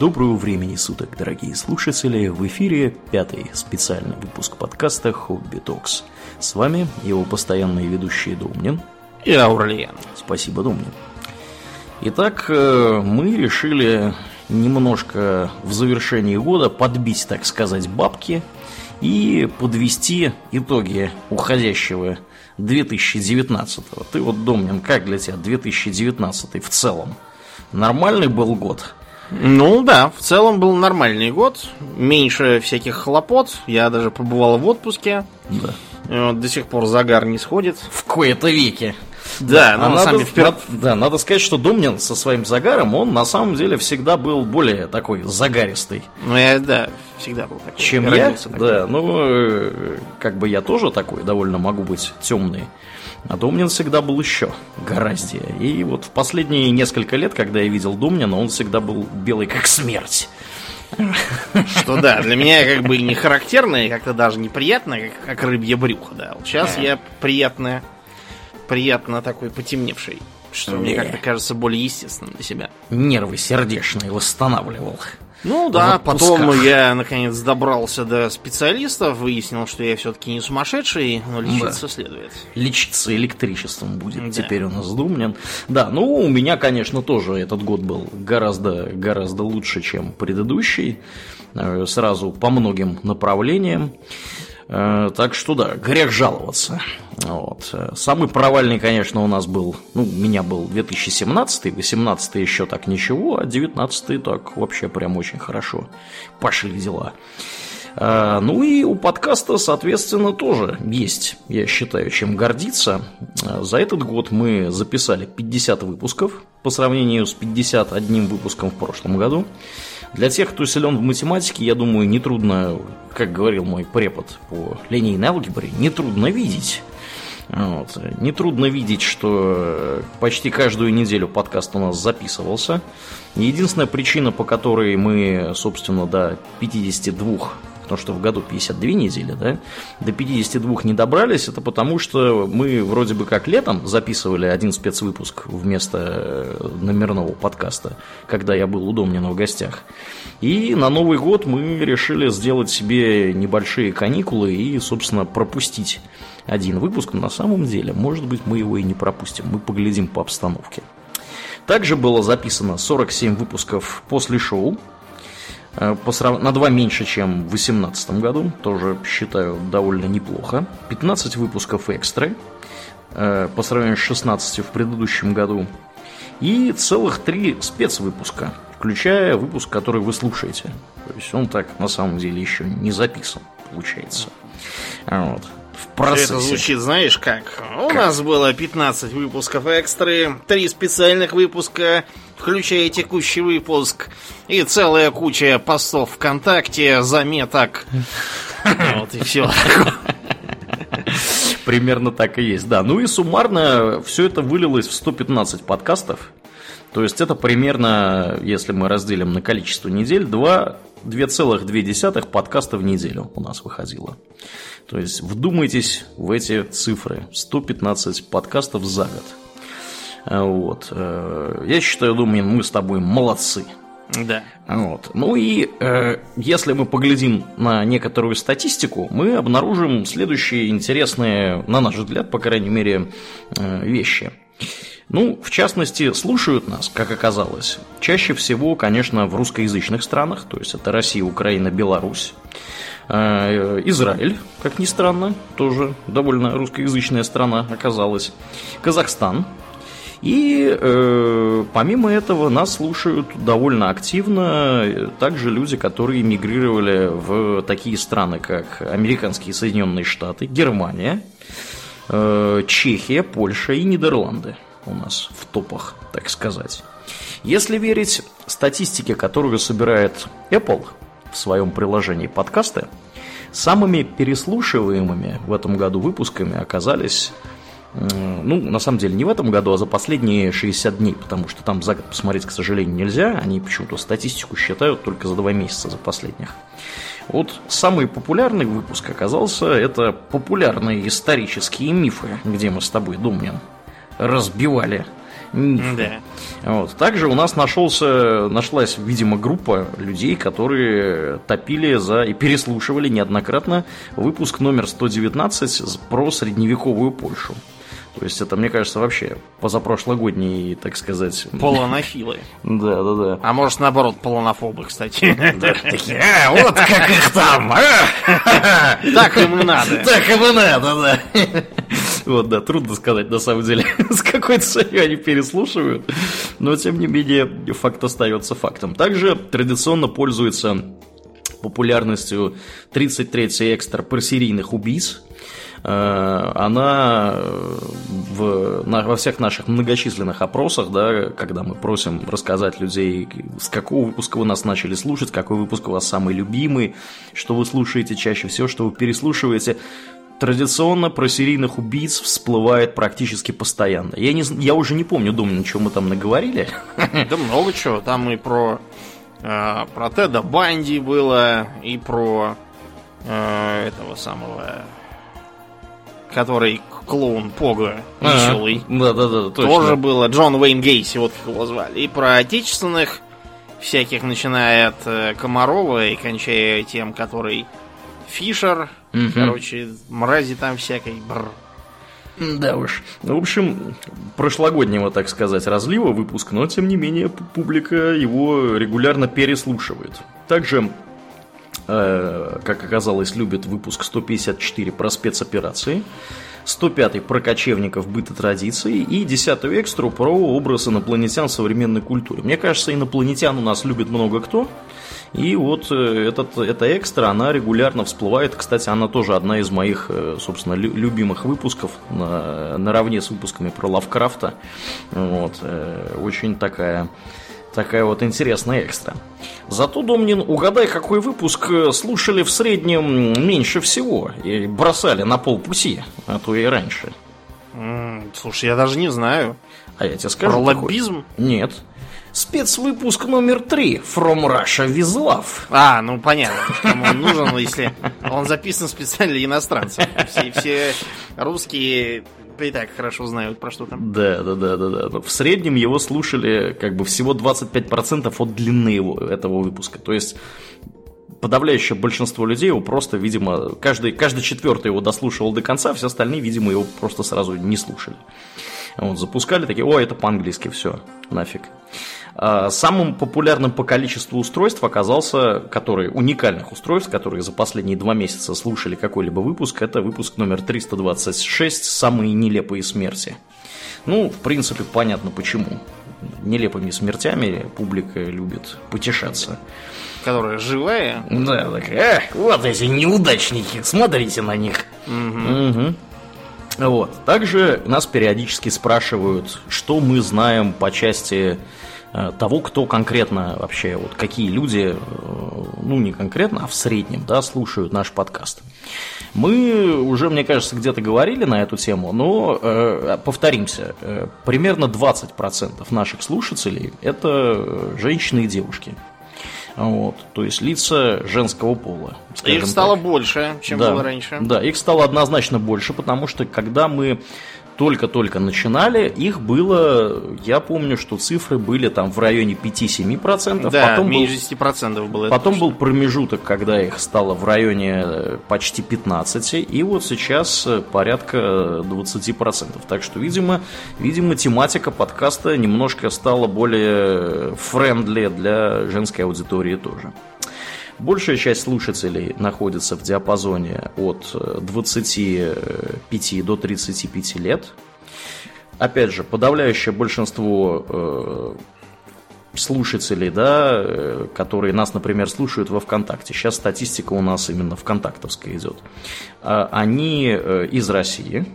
Доброго времени суток, дорогие слушатели! В эфире пятый специальный выпуск подкаста «Хобби Токс». С вами его постоянные ведущие Домнин и Аурлиен. Спасибо, Домнин. Итак, э, мы решили немножко в завершении года подбить, так сказать, бабки и подвести итоги уходящего 2019 -го. Ты вот, Домнин, как для тебя 2019 в целом? Нормальный был год? Ну да, в целом был нормальный год. Меньше всяких хлопот. Я даже побывал в отпуске. Да. Вот, до сих пор загар не сходит. В кои-то веке. Да, а ну, на надо, самом деле, надо- да, надо сказать, что Домнин со своим загаром, он на самом деле всегда был более такой загаристый, Ну, я, да, всегда был такой. чем я. Такой. Да, ну, э, как бы я тоже такой довольно могу быть темный. А Домнин всегда был еще гораздее. И вот в последние несколько лет, когда я видел Домнина, он всегда был белый как смерть. Что да, для меня как бы не характерно, и как-то даже неприятно, как, как рыбье брюхо, да. Вот сейчас я приятно, приятно такой потемневший. Что мне Не. как-то кажется более естественным для себя. Нервы сердечные восстанавливал. Ну да, потом я наконец добрался до специалистов, выяснил, что я все-таки не сумасшедший, но лечиться следует. лечиться электричеством будет Да. теперь у нас Думнин. Да, ну у меня, конечно, тоже этот год был гораздо, гораздо лучше, чем предыдущий. Э, Сразу по многим направлениям. Э, Так что да, грех жаловаться. Вот. Э, Самый провальный, конечно, у нас был, ну, у меня был 2017, 18 еще так ничего, а 19 так вообще прям очень хорошо пошли дела. А, Ну и у подкаста, соответственно, тоже есть, я считаю, чем гордиться. За этот год мы записали 50 выпусков по сравнению с 51 выпуском в прошлом году. Для тех, кто силен в математике, я думаю, нетрудно, как говорил мой препод по линейной алгебре, нетрудно видеть. Вот. Нетрудно видеть, что почти каждую неделю подкаст у нас записывался. Единственная причина, по которой мы, собственно, до 52, потому что в году 52 недели, да, до 52 не добрались, это потому что мы вроде бы как летом записывали один спецвыпуск вместо э, номерного подкаста, когда я был у Домнина в гостях. И на Новый год мы решили сделать себе небольшие каникулы и, собственно, пропустить один выпуск, но на самом деле, может быть, мы его и не пропустим. Мы поглядим по обстановке. Также было записано 47 выпусков после шоу. Э, по срав- На два меньше, чем в 2018 году. Тоже считаю довольно неплохо. 15 выпусков экстры. э, По сравнению с 16 в предыдущем году. И целых три спецвыпуска, включая выпуск, который вы слушаете. То есть он так на самом деле еще не записан, получается. А Вот. В процессе. Это звучит, знаешь, как? У нас было 15 выпусков экстры, 3 специальных выпуска, включая текущий выпуск, и целая куча постов ВКонтакте, заметок. Вот и все. Примерно так и есть, да. Ну и суммарно все это вылилось в 115 подкастов. То есть это примерно, если мы разделим на количество недель, 2, 2,2 подкаста в неделю у нас выходило. То есть вдумайтесь в эти цифры. 115 подкастов за год. А, Вот. Э, Я считаю, думаю, мы с тобой молодцы. Да. Вот. Ну и э, если мы поглядим на некоторую статистику, мы обнаружим следующие интересные, на наш взгляд, по крайней мере, э, вещи. Ну, в частности, слушают нас, как оказалось, чаще всего, конечно, в русскоязычных странах, то есть это Россия, Украина, Беларусь. Э, Израиль, как ни странно, тоже довольно русскоязычная страна оказалась. Казахстан, и э, помимо этого нас слушают довольно активно э, также люди, которые мигрировали в такие страны, как американские Соединенные Штаты, Германия, э, Чехия, Польша и Нидерланды у нас в топах, так сказать. Если верить статистике, которую собирает Apple в своем приложении подкасты, самыми переслушиваемыми в этом году выпусками оказались Ну, на самом деле, не в этом году, а за последние 60 дней, потому что там за год посмотреть, к сожалению, нельзя. Они почему-то статистику считают только за два месяца, за последних. Вот самый популярный выпуск оказался, это популярные исторические мифы, где мы с тобой, Думнин, разбивали. Да. Вот. Также у нас нашелся, нашлась, видимо, группа людей, которые топили за и переслушивали неоднократно выпуск номер 119 про средневековую Польшу. То есть это, мне кажется, вообще позапрошлогодний, так сказать... Полонофилы. Да, да, да. А может, наоборот, полонофобы, кстати. Такие, а, вот как их там, а!» Так им надо. Так им и надо, да. Вот, да, трудно сказать, на самом деле, с какой целью они переслушивают. Но, тем не менее, факт остается фактом. Также традиционно пользуется популярностью 33-й экстра про серийных убийц. Э, она в, на, во всех наших многочисленных опросах, да, когда мы просим рассказать людей, с какого выпуска вы нас начали слушать, какой выпуск у вас самый любимый, что вы слушаете чаще всего, что вы переслушиваете, традиционно про серийных убийц всплывает практически постоянно. Я, не, я уже не помню, думаю, чего мы там наговорили. Да много чего. Там и про, э, про Теда Банди было, и про э, этого самого который клоун Пога веселый. Да, да, да, точно. Тоже было. Джон Уэйн Гейси, вот как его звали. И про отечественных всяких, начиная от э, Комарова и кончая тем, который Фишер. Угу. Короче, мрази там всякой. Бррр. Да уж. В общем, прошлогоднего, так сказать, разлива выпуск, но тем не менее публика его регулярно переслушивает. Также Э, как оказалось, любит выпуск 154 про спецоперации. 105 про кочевников быта традиции и 10 экстру про образ инопланетян в современной культуре. Мне кажется, инопланетян у нас любит много кто. И вот э, этот, эта экстра, она регулярно всплывает. Кстати, она тоже одна из моих, э, собственно, любимых выпусков, на, наравне с выпусками про Лавкрафта. Вот, очень такая Такая вот интересная экстра. Зато, Домнин, угадай, какой выпуск э, слушали в среднем меньше всего и бросали на полпути, а то и раньше. слушай, я даже не знаю. А я тебе скажу. Про лоббизм? Нет. Спецвыпуск номер три From Russia with Love. А, ну понятно. Кому он нужен, если он записан специально для иностранцев. Все, все русские и так хорошо знают, про что там. Да, да, да, да, да. В среднем его слушали как бы всего 25% от длины его, этого выпуска. То есть подавляющее большинство людей его просто, видимо, каждый, каждый четвертый его дослушивал до конца, все остальные, видимо, его просто сразу не слушали. Вот, запускали такие, о, это по-английски, все, нафиг. А, самым популярным по количеству устройств оказался, который, уникальных устройств, которые за последние два месяца слушали какой-либо выпуск, это выпуск номер 326 «Самые нелепые смерти». Ну, в принципе, понятно почему. Нелепыми смертями публика любит потешаться. Которая живая? Да, такая, вот эти неудачники, смотрите на них. Угу. Угу. Вот. Также нас периодически спрашивают, что мы знаем по части того, кто конкретно вообще, вот какие люди, э, ну не конкретно, а в среднем, да, слушают наш подкаст. Мы уже, мне кажется, где-то говорили на эту тему, но э, повторимся, э, примерно 20% наших слушателей это женщины и девушки. Вот, то есть лица женского пола. Их стало так. больше, чем да, было раньше. Да, их стало однозначно больше, потому что когда мы только-только начинали, их было, я помню, что цифры были там в районе 5-7%. Да, потом меньше был, 10% было. Потом точно. был промежуток, когда их стало в районе э, почти 15%, и вот сейчас э, порядка 20%. Так что, видимо, видимо тематика подкаста немножко стала более френдли для женской аудитории тоже. Большая часть слушателей находится в диапазоне от 25 до 35 лет. Опять же, подавляющее большинство э, слушателей, да, э, которые нас, например, слушают во ВКонтакте. Сейчас статистика у нас именно ВКонтактовская идет. А, они э, из России,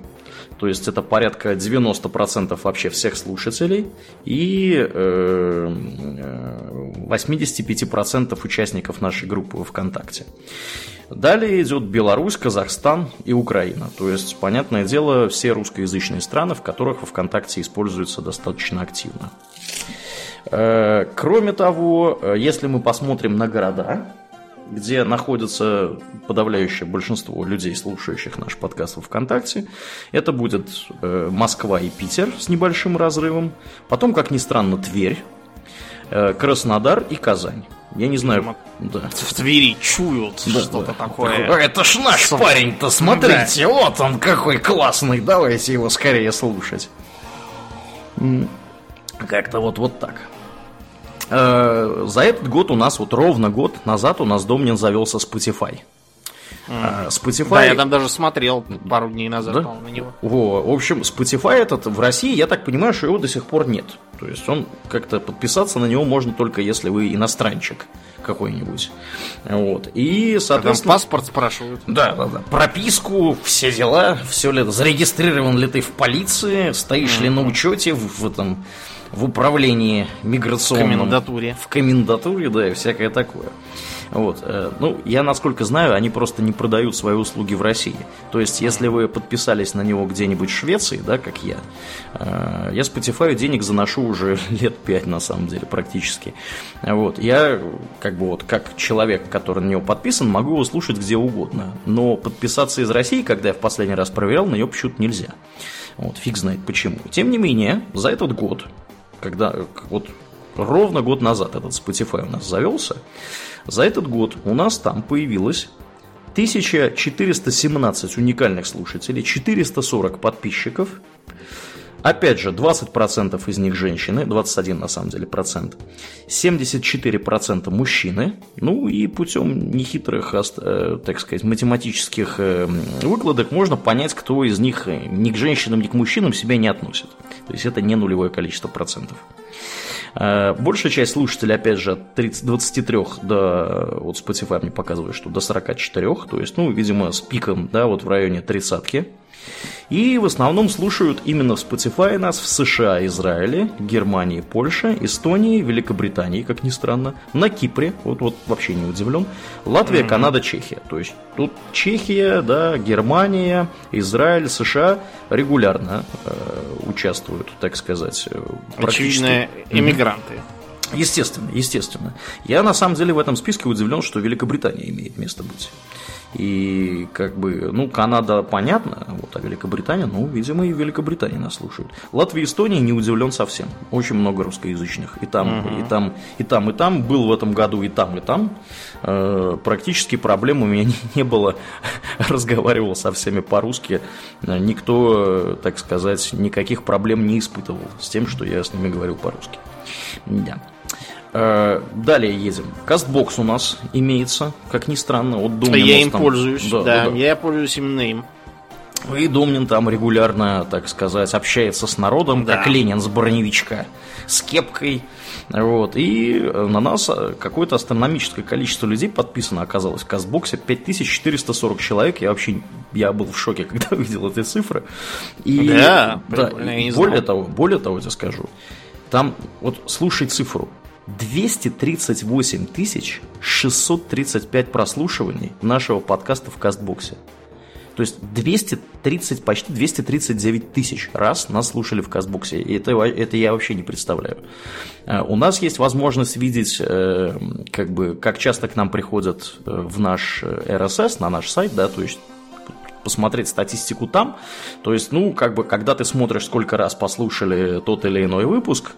то есть это порядка 90% вообще всех слушателей и 85% э, участников нашей группы ВКонтакте. Далее идет Беларусь, Казахстан и Украина. То есть, понятное дело, все русскоязычные страны, в которых ВКонтакте используется достаточно активно. Э, кроме того, э, если мы посмотрим на города, где находится подавляющее большинство людей, слушающих наш подкаст в ВКонтакте. Это будет э, Москва и Питер с небольшим разрывом. Потом, как ни странно, Тверь, э, Краснодар и Казань. Я не знаю. Да. В Твери чуют да, что-то да. такое. Это ж наш парень-то, смотрите, да. вот он какой классный, давайте его скорее слушать. Как-то вот, вот так. Э, за этот год у нас, вот ровно год назад у нас Домнин завелся Spotify. Mm. Spotify... Да, я там даже смотрел пару дней назад да? на него. Во, в общем, Spotify этот в России, я так понимаю, что его до сих пор нет. То есть он как-то подписаться на него можно только если вы иностранчик какой-нибудь. Вот. И, соответственно... Там паспорт спрашивают. Да, да, да. Прописку, все дела, все ли зарегистрирован ли ты в полиции, стоишь mm-hmm. ли на учете в, в этом в управлении миграционном. В комендатуре. В комендатуре, да, и всякое такое. Вот. Э, ну, я, насколько знаю, они просто не продают свои услуги в России. То есть, если вы подписались на него где-нибудь в Швеции, да, как я, э, я Spotify денег заношу уже лет пять, на самом деле, практически. Вот. Я, как бы вот, как человек, который на него подписан, могу его слушать где угодно. Но подписаться из России, когда я в последний раз проверял, на него почему-то нельзя. Вот, фиг знает почему. Тем не менее, за этот год, когда вот ровно год назад этот Spotify у нас завелся, за этот год у нас там появилось 1417 уникальных слушателей, 440 подписчиков. Опять же, 20% из них женщины, 21 на самом деле процент, 74% мужчины, ну и путем нехитрых, э, так сказать, математических э, выкладок можно понять, кто из них ни к женщинам, ни к мужчинам себя не относит. То есть это не нулевое количество процентов. Э, большая часть слушателей, опять же, от 30, 23 до, вот Spotify мне показывает, что до 44, то есть, ну, видимо, с пиком, да, вот в районе тридцатки. И в основном слушают именно в Spotify нас в США, Израиле, Германии, Польше, Эстонии, Великобритании, как ни странно, на Кипре, вот, вот вообще не удивлен, Латвия, mm-hmm. Канада, Чехия. То есть тут Чехия, да, Германия, Израиль, США регулярно э, участвуют, так сказать. Э, Очевидно, иммигранты. Естественно, естественно. Я на самом деле в этом списке удивлен, что Великобритания имеет место быть. И как бы, ну, Канада понятно, вот, а Великобритания, ну, видимо, и в Великобритании нас слушают. Латвия и Эстония не удивлен совсем. Очень много русскоязычных. И там, угу. и там, и там, и там. Был в этом году и там, и там. Э, практически проблем у меня не, не было. Разговаривал со всеми по-русски. Никто, так сказать, никаких проблем не испытывал с тем, что я с ними говорил по-русски. Да. Э, далее едем. Кастбокс у нас имеется, как ни странно. Вот Домнин я им там... пользуюсь, да, да, да, я пользуюсь именно им. И Домнин там регулярно, так сказать, общается с народом, да. как Ленин с броневичка, с кепкой. Вот. И на нас какое-то астрономическое количество людей подписано оказалось в Кастбоксе. 5440 человек. Я вообще я был в шоке, когда увидел эти цифры. И, да, да и более того, более того, я скажу, там, вот слушай цифру, 238 тысяч 635 прослушиваний нашего подкаста в Кастбоксе. То есть 230, почти 239 тысяч раз нас слушали в Кастбоксе. И это, это я вообще не представляю. Э, у нас есть возможность видеть, э, как, бы, как часто к нам приходят э, в наш RSS, на наш сайт, да, то есть посмотреть статистику там. То есть, ну, как бы, когда ты смотришь, сколько раз послушали тот или иной выпуск,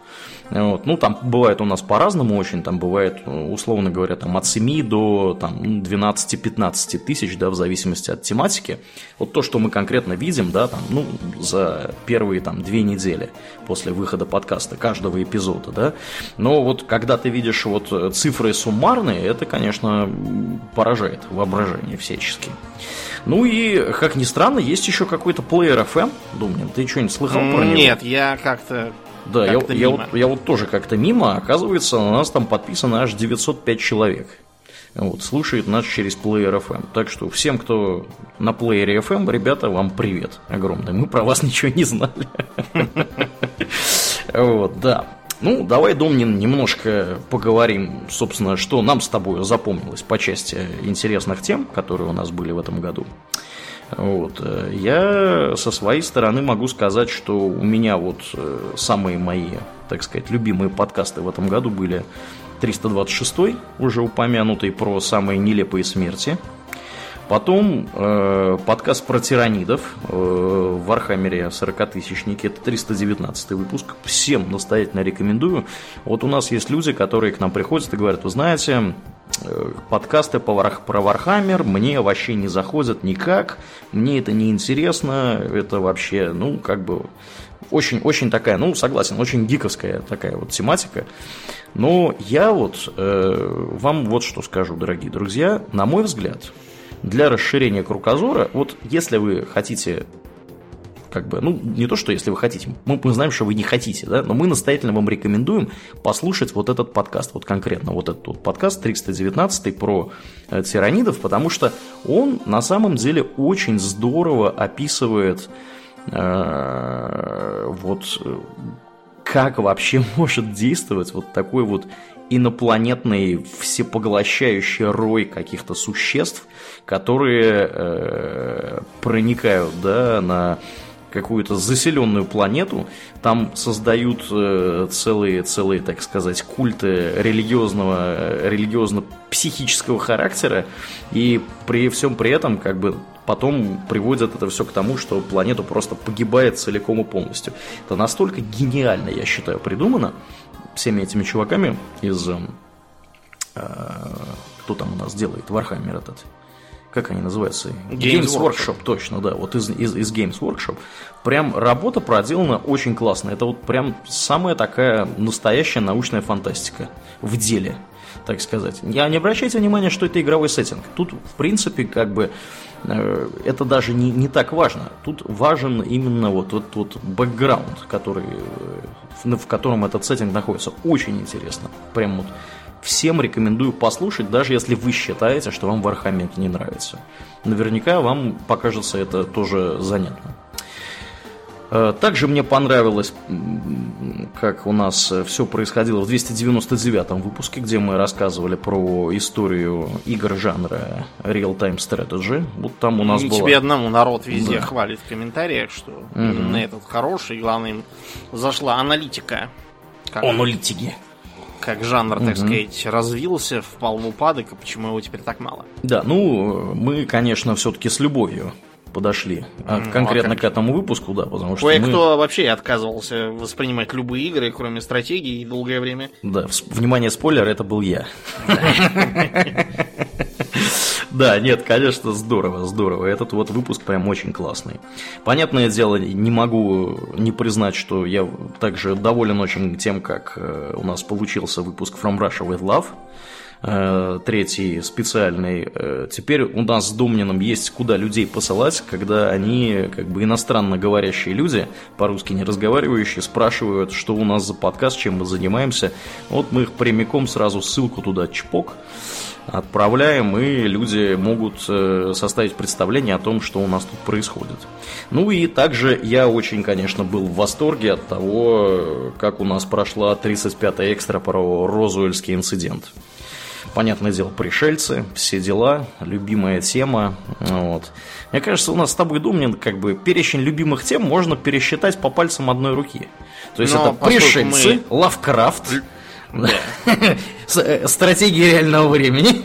вот, ну, там бывает у нас по-разному очень, там бывает, условно говоря, там от 7 до там, 12-15 тысяч, да, в зависимости от тематики. Вот то, что мы конкретно видим, да, там, ну, за первые там две недели после выхода подкаста, каждого эпизода, да. Но вот когда ты видишь вот цифры суммарные, это, конечно, поражает воображение всячески. Ну и, как ни странно, есть еще какой-то плеер FM. Думаю, ты что-нибудь слыхал про него? Нет, я как-то да, я, я, вот, я вот тоже как-то мимо. Оказывается, на нас там подписано аж 905 человек. Вот, слушает нас через плеер FM. Так что всем, кто на плеере FM, ребята, вам привет огромный. Мы про вас ничего не знали. Вот, да. Ну, давай, Домнин, немножко поговорим, собственно, что нам с тобой запомнилось по части интересных тем, которые у нас были в этом году. Вот. Я со своей стороны могу сказать, что у меня вот э, самые мои, так сказать, любимые подкасты в этом году были 326 уже упомянутый про самые нелепые смерти. Потом э, подкаст про тиранидов э, в Warhammer е 40-тысячники. Это 319 выпуск. Всем настоятельно рекомендую. Вот у нас есть люди, которые к нам приходят и говорят, вы знаете, подкасты по про Warhammer мне вообще не заходят никак. Мне это не интересно. Это вообще, ну, как бы очень-очень такая, ну, согласен, очень гиковская такая вот тематика. Но я вот э, вам вот что скажу, дорогие друзья. На мой взгляд, для расширения кругозора, вот если вы хотите как бы, ну, не то, что если вы хотите, мы, мы знаем, что вы не хотите, да, но мы настоятельно вам рекомендуем послушать вот этот подкаст, вот конкретно вот этот вот подкаст 319 про э, тиранидов, потому что он на самом деле очень здорово описывает э, вот как вообще может действовать вот такой вот инопланетный всепоглощающий рой каких-то существ, которые э, проникают да, на какую-то заселенную планету, там создают э, целые, целые, так сказать, культы религиозного, религиозно-психического характера, и при всем при этом, как бы, потом приводят это все к тому, что планета просто погибает целиком и полностью. Это настолько гениально, я считаю, придумано, всеми этими чуваками из... Э, кто там у нас делает? Warhammer этот. Как они называются? Games, Games Workshop. Workshop, точно, да. Вот из, из, из Games Workshop. Прям работа проделана очень классно. Это вот прям самая такая настоящая научная фантастика в деле, так сказать. Я не обращайте внимания, что это игровой сеттинг. Тут, в принципе, как бы э, это даже не, не так важно. Тут важен именно вот вот, вот бэкграунд, который э, в котором этот сеттинг находится. Очень интересно. Прям вот всем рекомендую послушать, даже если вы считаете, что вам Warhammer не нравится. Наверняка вам покажется это тоже занятно. Э, также мне понравилось, как у нас все происходило в 299 выпуске, где мы рассказывали про историю игр жанра Real-Time Strategy. Вот там у нас Не было... тебе одному народ везде да. хвалит в комментариях, что угу. именно этот хороший, главное, им зашла аналитика. Как... Аналитики как жанр, так угу. сказать, развился, впал в упадок, и почему его теперь так мало. Да, ну, мы, конечно, все-таки с любовью подошли. А ну, конкретно а к этому выпуску, да, потому что Кое-кто мы... вообще отказывался воспринимать любые игры, кроме стратегии, долгое время. Да, внимание, спойлер, это был я. Да, нет, конечно, здорово, здорово. Этот вот выпуск прям очень классный. Понятное дело, не могу не признать, что я также доволен очень тем, как э, у нас получился выпуск From Russia with Love. Э, третий специальный. Э, теперь у нас с Домнином есть куда людей посылать, когда они, как бы иностранно говорящие люди, по-русски не разговаривающие, спрашивают, что у нас за подкаст, чем мы занимаемся. Вот мы их прямиком сразу ссылку туда чпок отправляем, и люди могут э, составить представление о том, что у нас тут происходит. Ну и также я очень, конечно, был в восторге от того, как у нас прошла 35-я экстра про Розуэльский инцидент понятное дело, пришельцы, все дела, любимая тема. Вот. Мне кажется, у нас с тобой, Думнин, как бы перечень любимых тем можно пересчитать по пальцам одной руки. То есть Но это пришельцы, мы... Лавкрафт, да. Э, стратегия реального времени.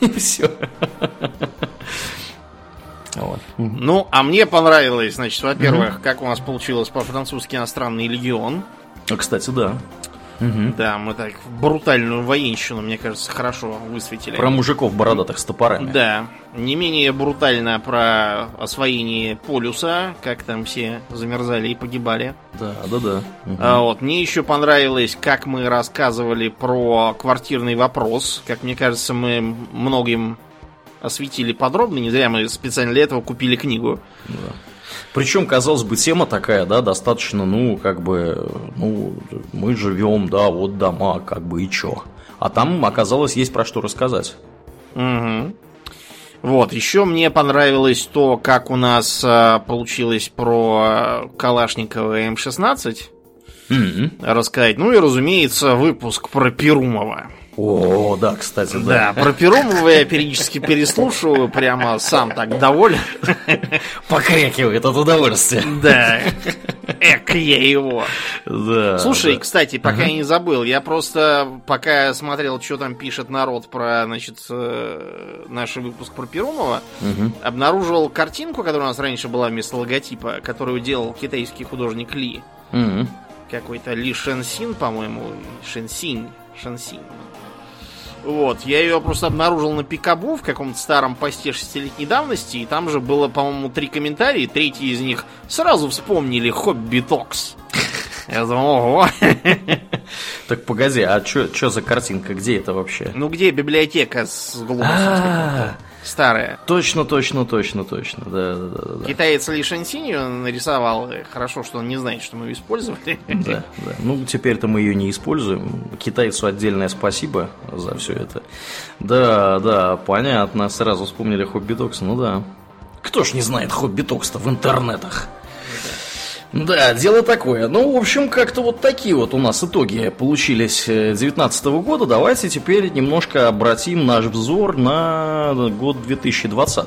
И все. Вот. Ну, а мне понравилось, значит, во-первых, угу. как у нас получилось по-французски иностранный легион. А, кстати, да. Угу. Да, мы так брутальную военщину, мне кажется, хорошо высветили. Про мужиков бородатых с топорами. Да. Не менее брутально про освоение полюса, как там все замерзали и погибали. Да, да, да. Угу. А, вот, мне еще понравилось, как мы рассказывали про квартирный вопрос. Как мне кажется, мы многим осветили подробно. Не зря мы специально для этого купили книгу. Да. Причем, казалось бы, тема такая, да, достаточно, ну, как бы, ну, мы живем, да, вот дома, как бы, и чё. А там, оказалось, есть про что рассказать. Угу. Вот, еще мне понравилось то, как у нас а, получилось про Калашникова М16 mm-hmm. рассказать. Ну и, разумеется, выпуск про Перумова. О, да, кстати, да. Да, про Перумова я периодически переслушиваю, прямо сам так доволен. Покрякивает от удовольствия. Да. Эк, я его. Да. Слушай, да. кстати, пока я не забыл, я просто пока смотрел, что там пишет народ про, значит, э, наш выпуск про Перумова, Мгм. обнаружил картинку, которая у нас раньше была вместо логотипа, которую делал китайский художник Ли. Мгм. Какой-то Ли Шенсин, по-моему. Шенсинь. Шенсинь. Вот, я ее просто обнаружил на Пикабу в каком-то старом посте шестилетней давности, и там же было, по-моему, три комментария, третий из них сразу вспомнили Хобби Токс. Я думал, ого. Так погоди, а что за картинка? Где это вообще? Ну где библиотека с глобусом? Старая. Точно, точно, точно, точно. Да, да, да, да. Китаец Ли Шэньсинь ее нарисовал. Хорошо, что он не знает, что мы ее использовали. Да, да. Ну, теперь-то мы ее не используем. Китайцу отдельное спасибо за все это. Да, да, понятно. Сразу вспомнили Хобби Докс. Ну да. Кто ж не знает Хобби Докс-то в интернетах? Да, дело такое. Ну, в общем, как-то вот такие вот у нас итоги получились 2019 года. Давайте теперь немножко обратим наш взор на год 2020.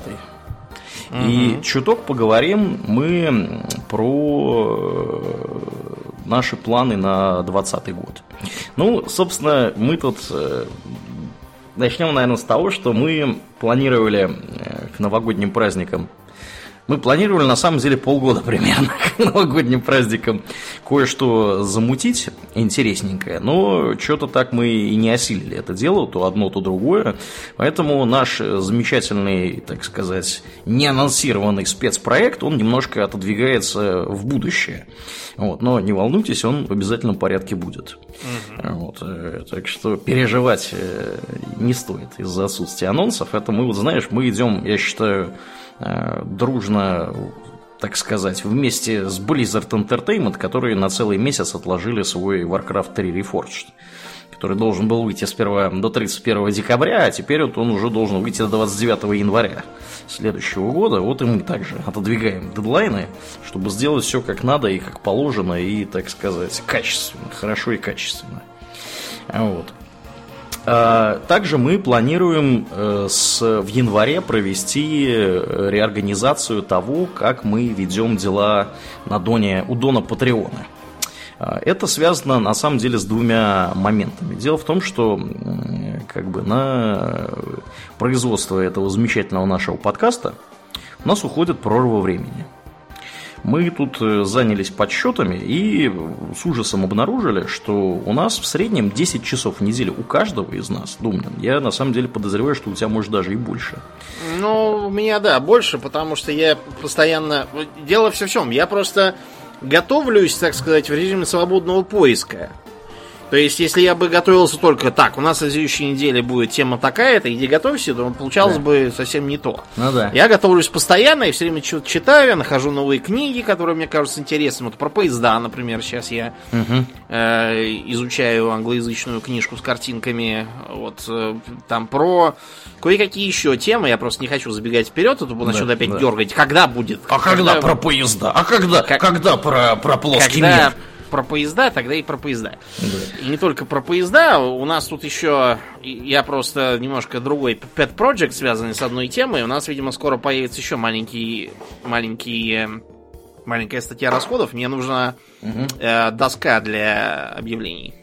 И чуток поговорим мы про э, наши планы на 2020 год. Ну, собственно, мы тут э, начнем, наверное, с того, что мы планировали э, к новогодним праздникам мы планировали на самом деле полгода примерно к новогодним праздникам кое-что замутить интересненькое, но что-то так мы и не осилили это дело, то одно, то другое. Поэтому наш замечательный, так сказать, неанонсированный спецпроект, он немножко отодвигается в будущее. Вот, но не волнуйтесь, он в обязательном порядке будет. Вот, э, так что переживать э, не стоит из-за отсутствия анонсов. Это мы, вот знаешь, мы идем, я считаю, дружно, так сказать, вместе с Blizzard Entertainment, которые на целый месяц отложили свой Warcraft 3 Reforged, который должен был выйти сперва до 31 декабря, а теперь вот он уже должен выйти до 29 января следующего года. Вот и мы также отодвигаем дедлайны, чтобы сделать все как надо и как положено, и, так сказать, качественно, хорошо и качественно. Вот. А, Также мы планируем э, с, в январе провести э, реорганизацию того, как мы ведем дела на Доне, у Дона Патреона. А, Это связано на самом деле с двумя моментами. Дело в том, что как бы на производство этого замечательного нашего подкаста у нас уходит прорва времени. Мы тут э, занялись подсчетами и с ужасом обнаружили, что у нас в среднем 10 часов в неделю у каждого из нас, Думнин. Я на самом деле подозреваю, что у тебя может даже и больше. Ну, у меня, да, больше, потому что я постоянно... Дело все в чем. Я просто готовлюсь, так сказать, в режиме свободного поиска. То есть, если я бы готовился только так, у нас на следующей неделе будет тема такая-то, иди готовься, то получалось Да. бы совсем не то. Ну да. Я готовлюсь постоянно, и все время что-то читаю, я нахожу новые книги, которые мне кажутся интересными. Вот про поезда, например, сейчас я э, изучаю англоязычную книжку с картинками. Вот э, там про кое-какие еще темы. Я просто не хочу забегать вперед, а то начнут Да, опять да. дергать. Когда будет? А когда про поезда? А когда, Как- когда про, про плоский когда мир? Про поезда, тогда и про поезда. И не только про поезда, у нас тут еще, я просто немножко другой pet project, связанный с одной темой. У нас, видимо, скоро появится еще маленький, маленький, маленькая статья расходов. Мне нужна э, доска для объявлений.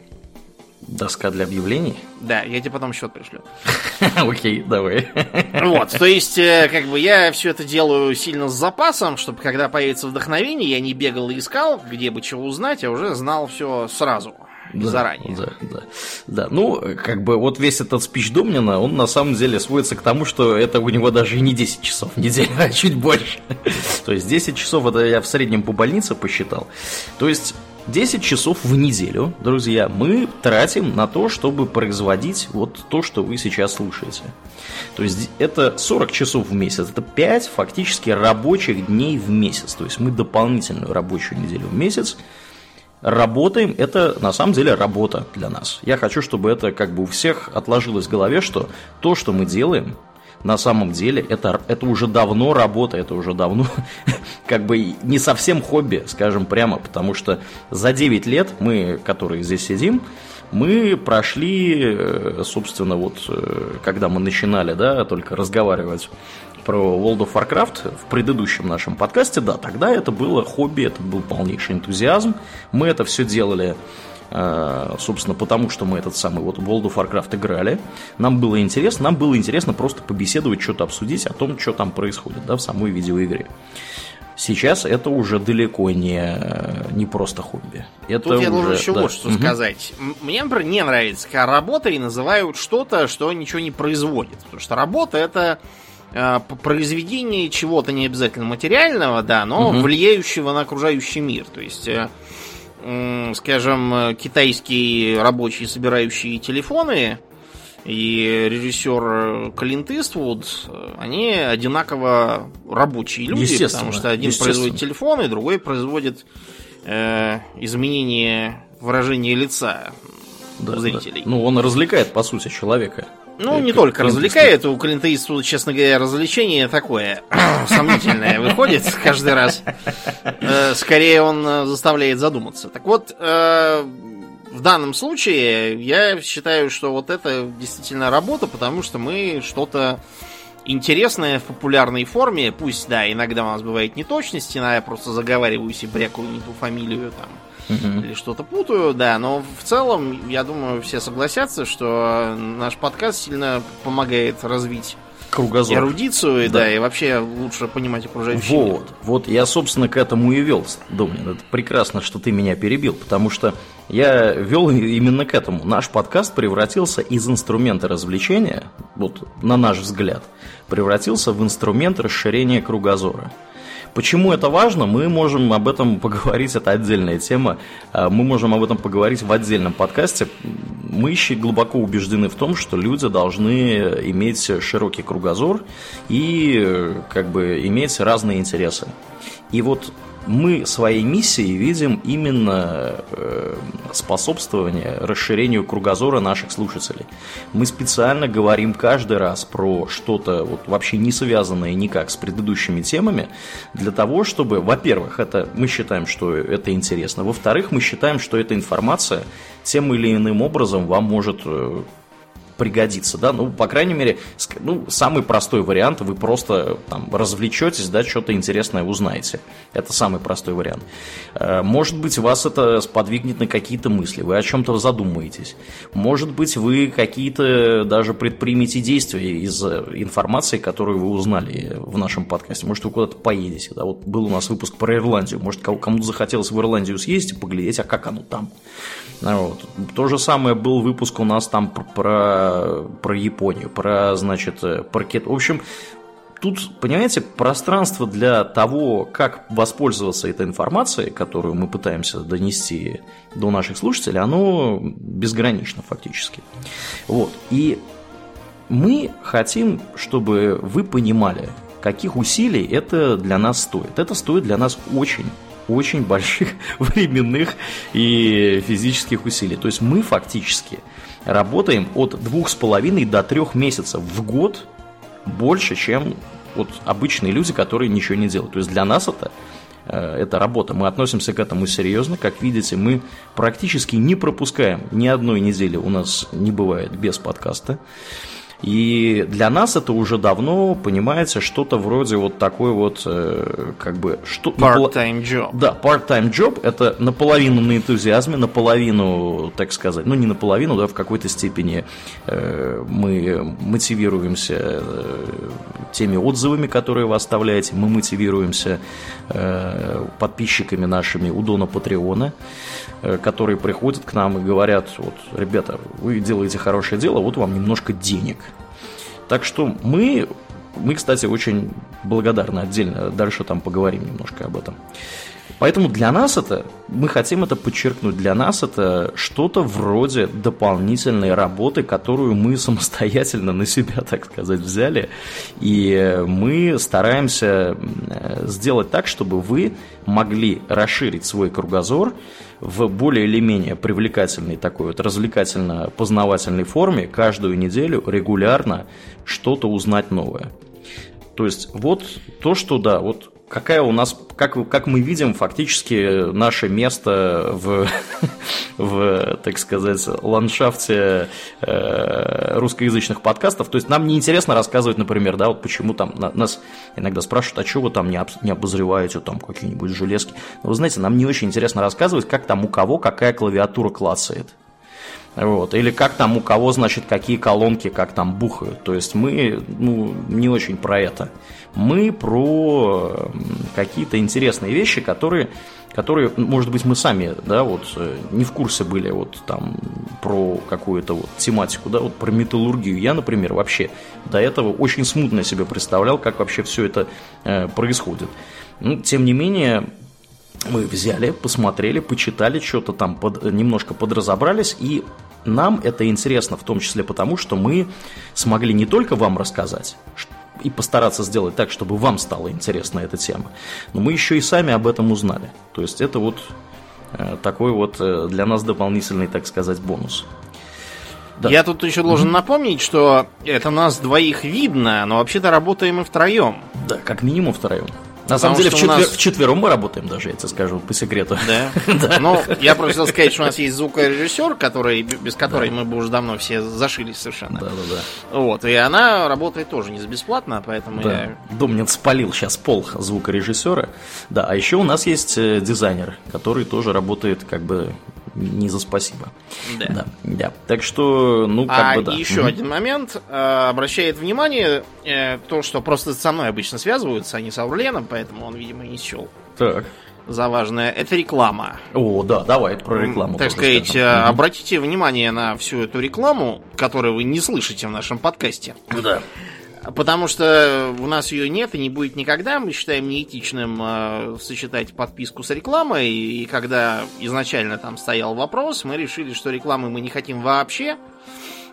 Доска для объявлений? Да, я тебе потом счет пришлю. Окей, давай. Вот, то есть, э, как бы я все это делаю сильно с запасом, чтобы когда появится вдохновение, я не бегал и искал, где бы чего узнать, а уже знал все сразу, Да, заранее. Да, да, да. Ну, как бы вот весь этот спич Домнина, он на самом деле сводится к тому, что это у него даже и не 10 часов в неделю, а чуть больше. То есть 10 часов, это я в среднем по больнице посчитал. То есть 10 часов в неделю, друзья, мы тратим на то, чтобы производить вот то, что вы сейчас слушаете. То есть это 40 часов в месяц, это 5 фактически рабочих дней в месяц. То есть мы дополнительную рабочую неделю в месяц работаем, это на самом деле работа для нас. Я хочу, чтобы это как бы у всех отложилось в голове, что то, что мы делаем, на самом деле это, это уже давно работа, это уже давно как бы не совсем хобби, скажем прямо, потому что за 9 лет мы, которые здесь сидим, мы прошли, э, собственно, вот э, когда мы начинали, да, только разговаривать про World of Warcraft в предыдущем нашем подкасте, да, тогда это было хобби, это был полнейший энтузиазм. Мы это все делали э, собственно, потому что мы этот самый вот World of Warcraft играли. Нам было интересно, нам было интересно просто побеседовать, что-то обсудить о том, что там происходит, да, в самой видеоигре. Сейчас это уже далеко не, не просто хобби. Это Тут уже, я должен еще да. вот что Мгм. сказать. Мне, например, не нравится, когда работой называют что-то, что ничего не производит. Потому что работа это произведение чего-то не обязательно материального, да, но Мгм. влияющего на окружающий мир. То есть, э, скажем, э, китайские рабочие, собирающие телефоны, и режиссер э, Клинт Иствуд, э, они одинаково рабочие люди, потому что один производит телефоны, другой производит э, изменение выражения лица Да, у да. зрителей. Ну, он развлекает, по сути, человека. Ну, не только развлекает, у Клинта Иствуда, честно говоря, развлечение такое сомнительное выходит каждый раз. Э, Скорее он э, заставляет задуматься. Так вот, э, в данном случае я считаю, что вот это действительно работа, потому что мы что-то интересное в популярной форме, пусть, да, иногда у нас бывает неточности, иногда я просто заговариваюсь и брякаю не ту фамилию там, Мгм. или что-то путаю, да, но в целом, я думаю, все согласятся, что наш подкаст сильно помогает развить Кругозор. эрудицию, и, Да. да. и вообще лучше понимать окружающий мир. Вот, вот я, собственно, к этому и вел, Домнин. Это прекрасно, что ты меня перебил, потому что я вел именно к этому. Наш подкаст превратился из инструмента развлечения, вот на наш взгляд, превратился в инструмент расширения кругозора. Почему это важно, мы можем об этом поговорить, это отдельная тема, А, мы можем об этом поговорить в отдельном подкасте. Мы еще глубоко убеждены в том, что люди должны иметь широкий кругозор и э, как бы иметь разные интересы. И вот мы своей миссией видим именно э, способствование расширению кругозора наших слушателей. Мы специально говорим каждый раз про что-то вот вообще не связанное никак с предыдущими темами, для того, чтобы, во-первых, это мы считаем, что это интересно, во-вторых, мы считаем, что эта информация тем или иным образом вам может э, пригодится, да, ну, по крайней мере, ну, самый простой вариант, вы просто там развлечетесь, да, что-то интересное узнаете. Это самый простой вариант. Э, Может быть, вас это сподвигнет на какие-то мысли, вы о чем-то задумаетесь. Может быть, вы какие-то даже предпримете действия из э, информации, которую вы узнали в нашем подкасте. Может, вы куда-то поедете, да, вот был у нас выпуск про Ирландию, может, кому- кому-то захотелось в Ирландию съездить и поглядеть, а как оно там. Ну, Вот. То же самое был выпуск у нас там пр- про, Японию, про, значит, э, про Кит. В общем, тут, понимаете, пространство для того, как воспользоваться этой информацией, которую мы пытаемся донести до наших слушателей, оно безгранично фактически. Вот. И мы хотим, чтобы вы понимали, каких усилий это для нас стоит. Это стоит для нас очень очень больших временных и физических усилий. То есть мы фактически работаем от двух с половиной до трех месяцев в год больше, чем вот обычные люди, которые ничего не делают. То есть для нас это э, это работа. Мы относимся к этому серьезно. Как видите, мы практически не пропускаем ни одной недели у нас не бывает без подкаста. И для нас это уже давно, понимаете, что-то вроде вот такой вот, э, как бы... Что, Part-time job. да, part-time job это наполовину на энтузиазме, наполовину, так сказать, ну не наполовину, да, в какой-то степени э, мы мотивируемся э, теми отзывами, которые вы оставляете, мы мотивируемся э, подписчиками нашими у Дона Патреона, которые приходят к нам и говорят, вот, ребята, вы делаете хорошее дело, вот вам немножко денег. Так что мы, мы, кстати, очень благодарны отдельно. Дальше там поговорим немножко об этом. Поэтому для нас это, мы хотим это подчеркнуть, для нас это что-то вроде дополнительной работы, которую мы самостоятельно на себя, так сказать, взяли. И мы стараемся э, сделать так, чтобы вы могли расширить свой кругозор в более или менее привлекательной такой вот развлекательно-познавательной форме каждую неделю регулярно что-то узнать новое. То есть вот то, что да, вот какая у нас, как, как мы видим, фактически наше место в, в так сказать, ландшафте э, русскоязычных подкастов. То есть нам неинтересно рассказывать, например, да, вот почему там нас иногда спрашивают, а что вы там не, об, не обозреваете там какие-нибудь железки. Но вы знаете, нам не очень интересно рассказывать, как там у кого какая клавиатура клацает. Вот. Или как там у кого, значит, какие колонки, как там бухают. То есть мы ну, не очень про это. Мы про какие-то интересные вещи, которые, которые, может быть, мы сами, да, вот э, не в курсе были вот там про какую-то вот тематику, да, вот про металлургию. Я, например, вообще до этого очень смутно себе представлял, как вообще все это э, происходит. Ну, тем не менее, мы взяли, посмотрели, почитали, что-то там под, немножко подразобрались, и нам это интересно в том числе потому, что мы смогли не только вам рассказать, и постараться сделать так, чтобы вам стала интересна эта тема, но мы еще и сами об этом узнали. То есть это вот э, такой вот э, для нас дополнительный, так сказать, бонус. Да. Я тут еще должен mm-hmm. напомнить, что это нас двоих видно, но вообще-то работаем мы втроем. Да, как минимум втроем. На самом деле, вчетвер... нас... вчетвером мы работаем даже, я тебе скажу, по секрету. Да? да. Ну, я просто сказать, что у нас есть звукорежиссер, который, без которой да. мы бы уже давно все зашились совершенно. Да, да, да. Вот, и она работает тоже не бесплатно, поэтому да. я... Домнин спалил сейчас пол звукорежиссера. Да, а еще у нас есть э, дизайнер, который тоже работает как бы не за спасибо. Да. да. да. Так что, ну, как а бы да. еще угу. один момент. Э, обращает внимание э, то, что просто со мной обычно связываются, а не с Аурленом, поэтому он, видимо, не счел. Так. За важное. Это реклама. О, да, давай про рекламу. Так сказать, скажем. Э, обратите внимание на всю эту рекламу, которую вы не слышите в нашем подкасте. Да. Потому что у нас ее нет и не будет никогда. Мы считаем неэтичным э, сочетать подписку с рекламой. И когда изначально там стоял вопрос, мы решили, что рекламы мы не хотим вообще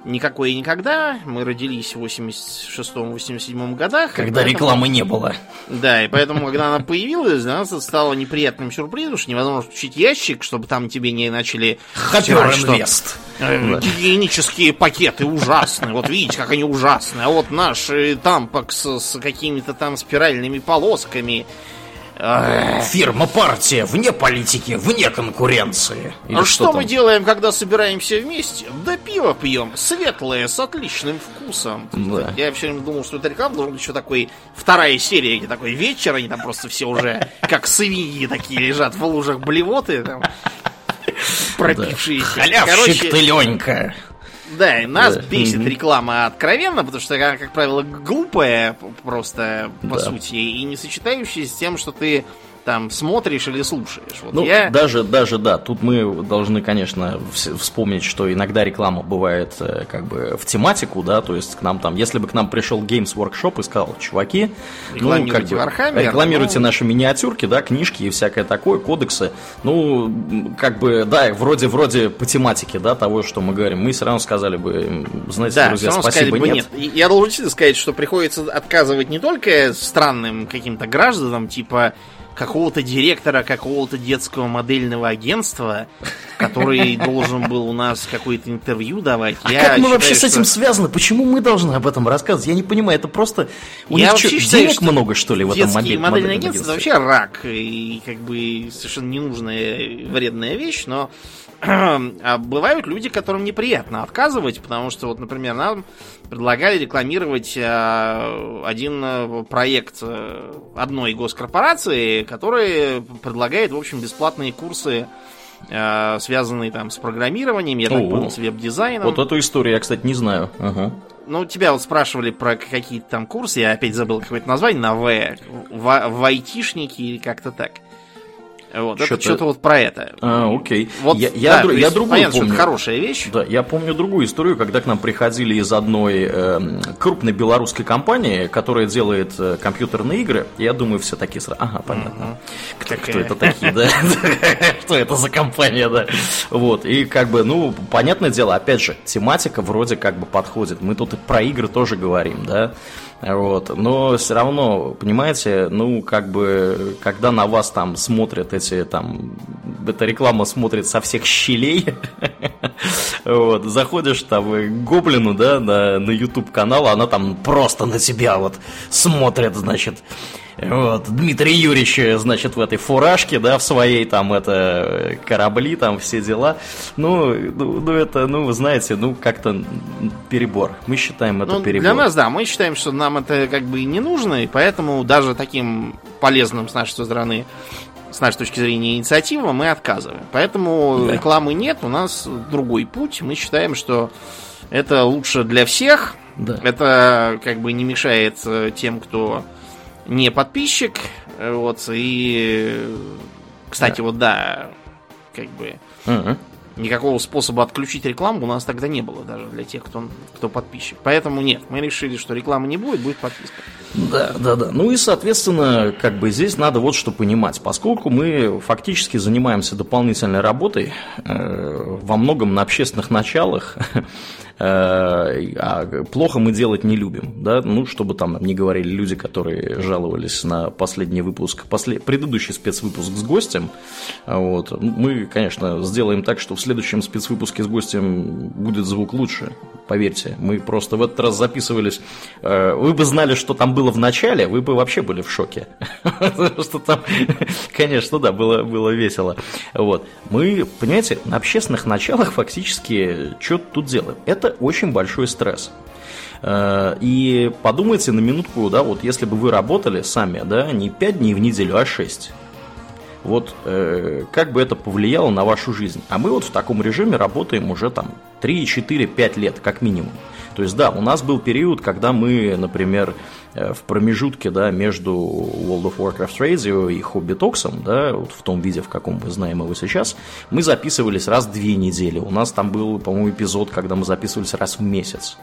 никакой и никогда. Мы родились в 86-87 годах. Когда поэтому... рекламы не было. Да, и поэтому, когда она появилась, для нас это стало неприятным сюрпризом, что невозможно включить ящик, чтобы там тебе не начали втирать, что э, гигиенические пакеты ужасные. Вот видите, как они ужасные. А вот наш тампакс с какими-то там спиральными полосками Фирма партия вне политики, вне конкуренции. Или а что, что мы делаем, когда собираемся вместе? Да пиво пьем, светлое, с отличным вкусом. Да. Я все время думал, что это реклама должен быть еще такой вторая серия, где такой вечер, они там просто все уже как свиньи такие лежат в лужах блевоты, там, пропившиеся. Халявщик Короче, ты, Ленька. Да, и нас да. бесит реклама откровенно, потому что она, как правило, глупая просто, по да. сути, и не сочетающаяся с тем, что ты там смотришь или слушаешь. Вот ну, я... даже, даже, да, тут мы должны, конечно, вспомнить, что иногда реклама бывает э, как бы в тематику, да, то есть к нам там, если бы к нам пришел Games Workshop и сказал, чуваки, ну, как бы, Warhammer, рекламируйте ну... наши миниатюрки, да, книжки и всякое такое, кодексы, ну, как бы, да, вроде, вроде по тематике, да, того, что мы говорим, мы все равно сказали бы, знаете, да, друзья, спасибо, нет. нет. Я должен сказать, что приходится отказывать не только странным каким-то гражданам, типа какого-то директора какого-то детского модельного агентства, который должен был у нас какое-то интервью давать. А я как мы считаю, вообще с этим что... связаны? Почему мы должны об этом рассказывать? Я не понимаю, это просто... У я них что, считаю, денег что много, что ли, в этом модель, модельное агентство? Это вообще рак и как бы совершенно ненужная вредная вещь, но а бывают люди, которым неприятно отказывать, потому что, вот, например, нам предлагали рекламировать э, один э, проект э, одной госкорпорации, который предлагает, в общем, бесплатные курсы связанные там с программированием, я так понял, с веб-дизайном. Вот эту историю я, кстати, не знаю. Ага. Ну, тебя вот спрашивали про какие-то там курсы, я опять забыл какое-то название, на В, в, в айтишники или как-то так. Вот, что-то... это что-то вот про это. А, окей. Вот, я, я, да, дру, я другую понятно, помню. Что это хорошая вещь. Да, я помню другую историю, когда к нам приходили из одной э, крупной белорусской компании, которая делает э, компьютерные игры. Я думаю, все такие сразу. Ага, понятно. Кто, кто это такие, да? Что это за компания, да? Вот. И как бы, ну, понятное дело, опять же, тематика вроде как бы подходит. Мы тут и про игры тоже говорим, да? Вот. Но все равно, понимаете, ну, как бы, когда на вас там смотрят эти там эта реклама смотрит со всех щелей. Вот, заходишь там к Гоблину, да, на, на YouTube канал, она там просто на тебя вот смотрит, значит, вот, Дмитрий Юрьевич, значит, в этой фуражке, да, в своей там это корабли, там все дела. Ну, ну, ну это, ну, вы знаете, ну, как-то перебор. Мы считаем это ну, перебор. Для нас, да, мы считаем, что нам это как бы не нужно, и поэтому даже таким полезным с нашей стороны с нашей точки зрения инициатива мы отказываем. Поэтому да. рекламы нет, у нас другой путь. Мы считаем, что это лучше для всех. Да. Это как бы не мешает э, тем, кто не подписчик. Вот, и, кстати, да. вот да, как бы угу. никакого способа отключить рекламу у нас тогда не было, даже для тех, кто, кто подписчик. Поэтому нет, мы решили, что рекламы не будет, будет подписка. Да, да, да. Ну и, соответственно, как бы здесь надо вот что понимать. Поскольку мы фактически занимаемся дополнительной работой, э, во многом на общественных началах, Э, а плохо мы делать не любим, да, ну, чтобы там не говорили люди, которые жаловались на последний выпуск, после, предыдущий спецвыпуск с гостем, вот, мы, конечно, сделаем так, что в следующем спецвыпуске с гостем будет звук лучше, поверьте, мы просто в этот раз записывались, э, вы бы знали, что там было в начале, вы бы вообще были в шоке, что там, конечно, да, было, было весело, вот, мы, понимаете, на общественных началах фактически что тут делаем, это это очень большой стресс. Э, и подумайте на минутку, да, вот если бы вы работали сами, да, не 5 дней в неделю, а 6. Вот э, как бы это повлияло на вашу жизнь. А мы вот в таком режиме работаем уже там 3, 4, 5 лет, как минимум. То есть, да, у нас был период, когда мы, например, э, в промежутке да, между World of Warcraft Radio и Hobby Talks, да, вот в том виде, в каком мы знаем его сейчас, мы записывались раз в две недели. У нас там был, по-моему, эпизод, когда мы записывались раз в месяц.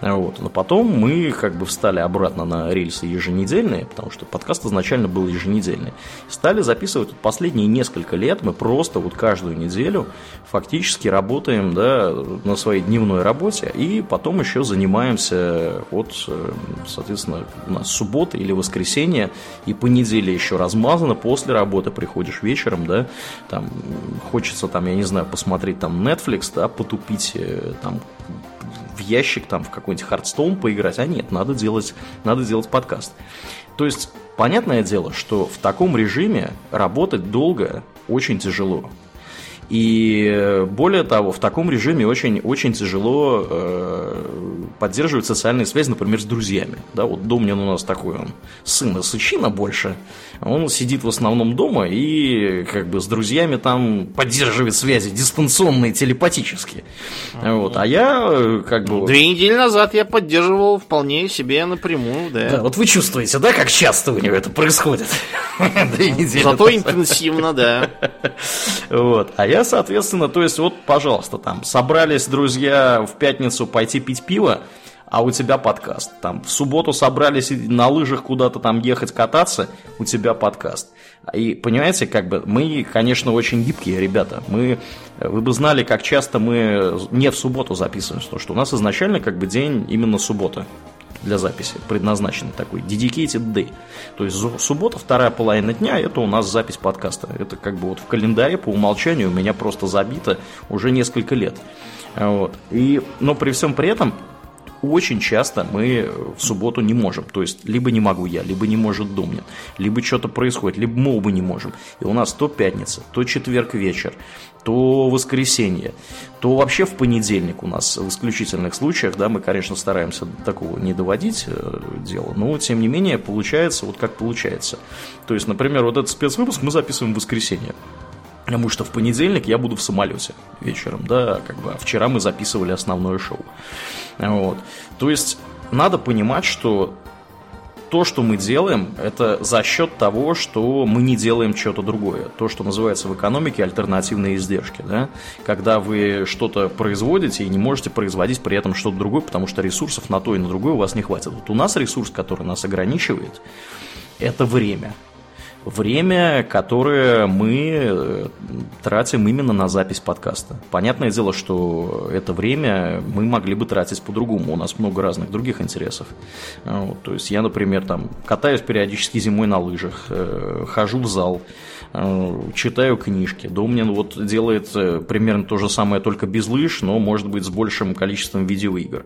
Вот. Но потом мы как бы встали обратно на рельсы еженедельные, потому что подкаст изначально был еженедельный. Стали записывать вот последние несколько лет, мы просто вот каждую неделю фактически работаем да, на своей дневной работе, и потом еще занимаемся вот, э, соответственно, у нас суббота или воскресенье, и по неделе еще размазано, после работы приходишь вечером, да, там хочется там, я не знаю, посмотреть там Netflix, да, потупить э, там в ящик, там, в какой-нибудь Хардстоун поиграть, а нет, надо делать, надо делать подкаст. То есть, понятное дело, что в таком режиме работать долго очень тяжело. И более того, в таком режиме очень, очень тяжело э, поддерживать социальные связи, например, с друзьями. Да, вот Домнин у нас такой, он сын Сычина больше, он сидит в основном дома и как бы с друзьями там поддерживает связи дистанционные, телепатические. Вот, а я как бы... Две недели назад я поддерживал вполне себе напрямую, да. Да, вот вы чувствуете, да, как часто у него это происходит? Две недели. Зато интенсивно, да. Вот, а я, соответственно, то есть вот, пожалуйста, там, собрались друзья в пятницу пойти пить пиво, а у тебя подкаст. Там в субботу собрались на лыжах куда-то там ехать кататься, у тебя подкаст. И понимаете, как бы мы, конечно, очень гибкие ребята. Мы, вы бы знали, как часто мы не в субботу записываемся, потому что у нас изначально как бы день именно суббота для записи, предназначенный такой, dedicated day. То есть суббота, вторая половина дня, это у нас запись подкаста. Это как бы вот в календаре по умолчанию у меня просто забито уже несколько лет. Вот. И, но при всем при этом очень часто мы в субботу не можем. То есть, либо не могу я, либо не может Домнин, либо что-то происходит, либо мы оба не можем. И у нас то пятница, то четверг вечер, то воскресенье, то вообще в понедельник у нас в исключительных случаях, да, мы, конечно, стараемся такого не доводить э, дело, но, тем не менее, получается вот как получается. То есть, например, вот этот спецвыпуск мы записываем в воскресенье. Потому что в понедельник я буду в самолете вечером, да, как бы а вчера мы записывали основное шоу. Вот. То есть надо понимать, что то, что мы делаем, это за счет того, что мы не делаем что-то другое. То, что называется в экономике альтернативные издержки. Да? Когда вы что-то производите и не можете производить при этом что-то другое, потому что ресурсов на то и на другое у вас не хватит. Вот у нас ресурс, который нас ограничивает, это время. Время, которое мы э, тратим именно на запись подкаста. Понятное дело, что это время мы могли бы тратить по-другому. У нас много разных других интересов. Вот, то есть я, например, там катаюсь периодически зимой на лыжах, э, хожу в зал, э, читаю книжки. Домнин вот делает примерно то же самое, только без лыж, но, может быть, с большим количеством видеоигр.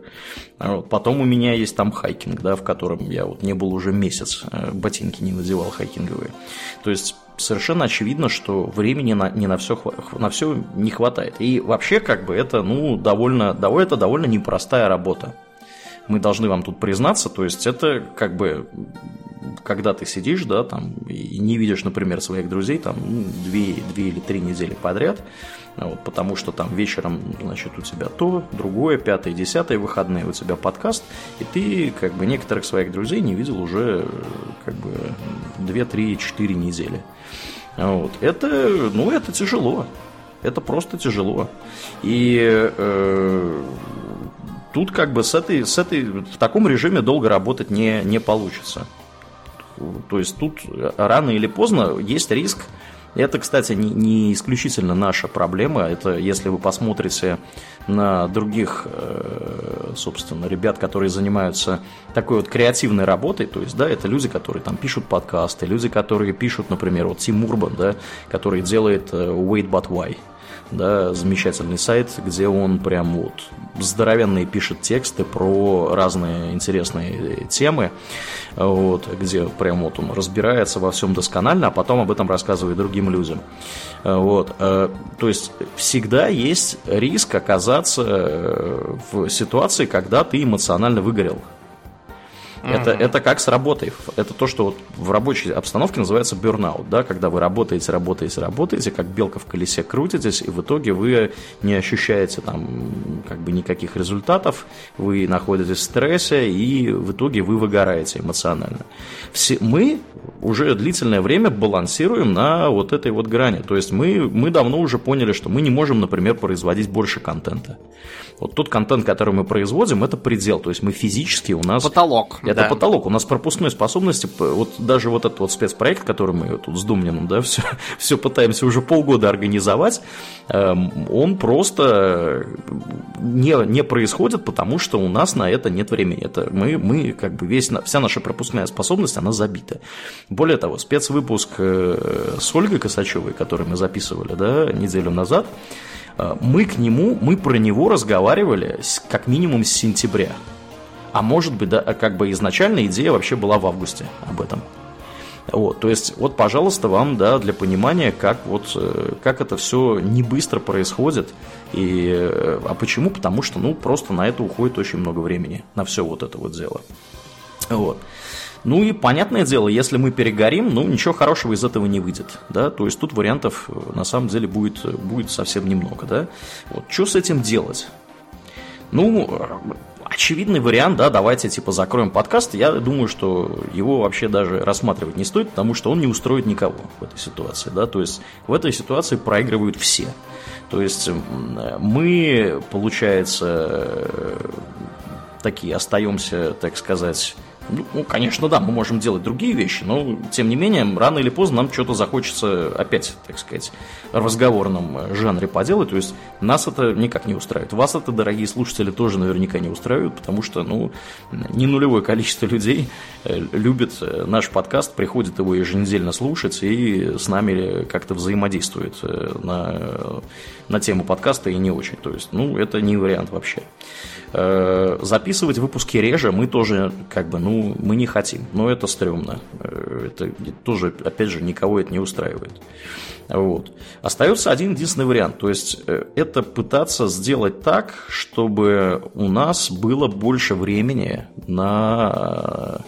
Вот. Потом у меня есть там хайкинг, да, в котором я вот не был уже месяц, ботинки не надевал хайкинговые. То есть совершенно очевидно, что времени на, не на все, на все не хватает. И вообще, как бы, это, ну, довольно, это довольно непростая работа. Мы должны вам тут признаться, то есть это как бы когда ты сидишь, да, там, и не видишь, например, своих друзей там ну, две, две или три недели подряд, вот, потому что там вечером, значит, у тебя то, другое, пятое, десятое выходные у тебя подкаст, и ты, как бы, некоторых своих друзей не видел уже, как бы, две, три, четыре недели. Вот. Это, ну, это тяжело. Это просто тяжело. И э, тут как бы с этой, с этой, в таком режиме долго работать не, не получится. То есть тут рано или поздно есть риск. Это, кстати, не, не исключительно наша проблема. Это если вы посмотрите на других, э, собственно, ребят, которые занимаются такой вот креативной работой, то есть, да, это люди, которые там пишут подкасты, люди, которые пишут, например, вот Тим Урбан, да, который делает э, Wait But Why, да, замечательный сайт, где он прям вот здоровенные пишет тексты про разные интересные темы, вот, где прям вот он разбирается во всем досконально, а потом об этом рассказывает другим людям. Вот, э, то есть всегда есть риск оказаться э, в ситуации, когда ты эмоционально выгорел. Это, это как с работой. Это то, что вот в рабочей обстановке называется burnout, да, когда вы работаете, работаете, работаете, как белка в колесе крутитесь, и в итоге вы не ощущаете там как бы никаких результатов, вы находитесь в стрессе, и в итоге вы выгораете эмоционально. Все, мы уже длительное время балансируем на вот этой вот грани. То есть мы, мы давно уже поняли, что мы не можем, например, производить больше контента. Вот тот контент, который мы производим, это предел. То есть мы физически у нас... Потолок. Это да. потолок. У нас пропускной способности, вот даже вот этот вот спецпроект, который мы тут с Думниным, да, все, все пытаемся уже полгода организовать, эм, он просто не, не происходит, потому что у нас на это нет времени. Это мы, мы как бы весь, вся наша пропускная способность, она забита. Более того, спецвыпуск э, с Ольгой Косачевой, который мы записывали, да, неделю назад, Э, мы к нему, мы про него разговаривали как минимум с сентября. А может быть, да, как бы изначально идея вообще была в августе об этом. Вот, то есть, вот, пожалуйста, вам, да, для понимания, как вот, э, как это все не быстро происходит. И, э, а почему? Потому что, ну, просто на это уходит очень много времени, на все вот это вот дело. Вот. Ну и понятное дело, если мы перегорим, ну ничего хорошего из этого не выйдет, да, то есть тут вариантов э, на самом деле будет, будет совсем немного, да. Вот, что с этим делать? Ну, очевидный вариант, да, давайте типа закроем подкаст, я думаю, что его вообще даже рассматривать не стоит, потому что он не устроит никого в этой ситуации, да, то есть в этой ситуации проигрывают все. То есть мы, получается, э, такие остаемся, так сказать, ну, ну, конечно, да, мы можем делать другие вещи, но, тем не менее, рано или поздно нам что-то захочется опять, так сказать, в разговорном жанре поделать. То есть нас это никак не устраивает. Вас это, дорогие слушатели, тоже наверняка не устраивает, потому что, ну, не нулевое количество людей э, любит э, наш подкаст, приходит его еженедельно слушать и с нами как-то взаимодействует э, на, на тему подкаста и не очень. То есть, ну, это не вариант вообще. Записывать выпуски реже мы тоже, как бы, ну, мы не хотим. Но это стрёмно. Э, это тоже, опять же, никого это не устраивает. Вот. Остается один единственный вариант. То есть э, это пытаться сделать так, чтобы у нас было больше времени на Э,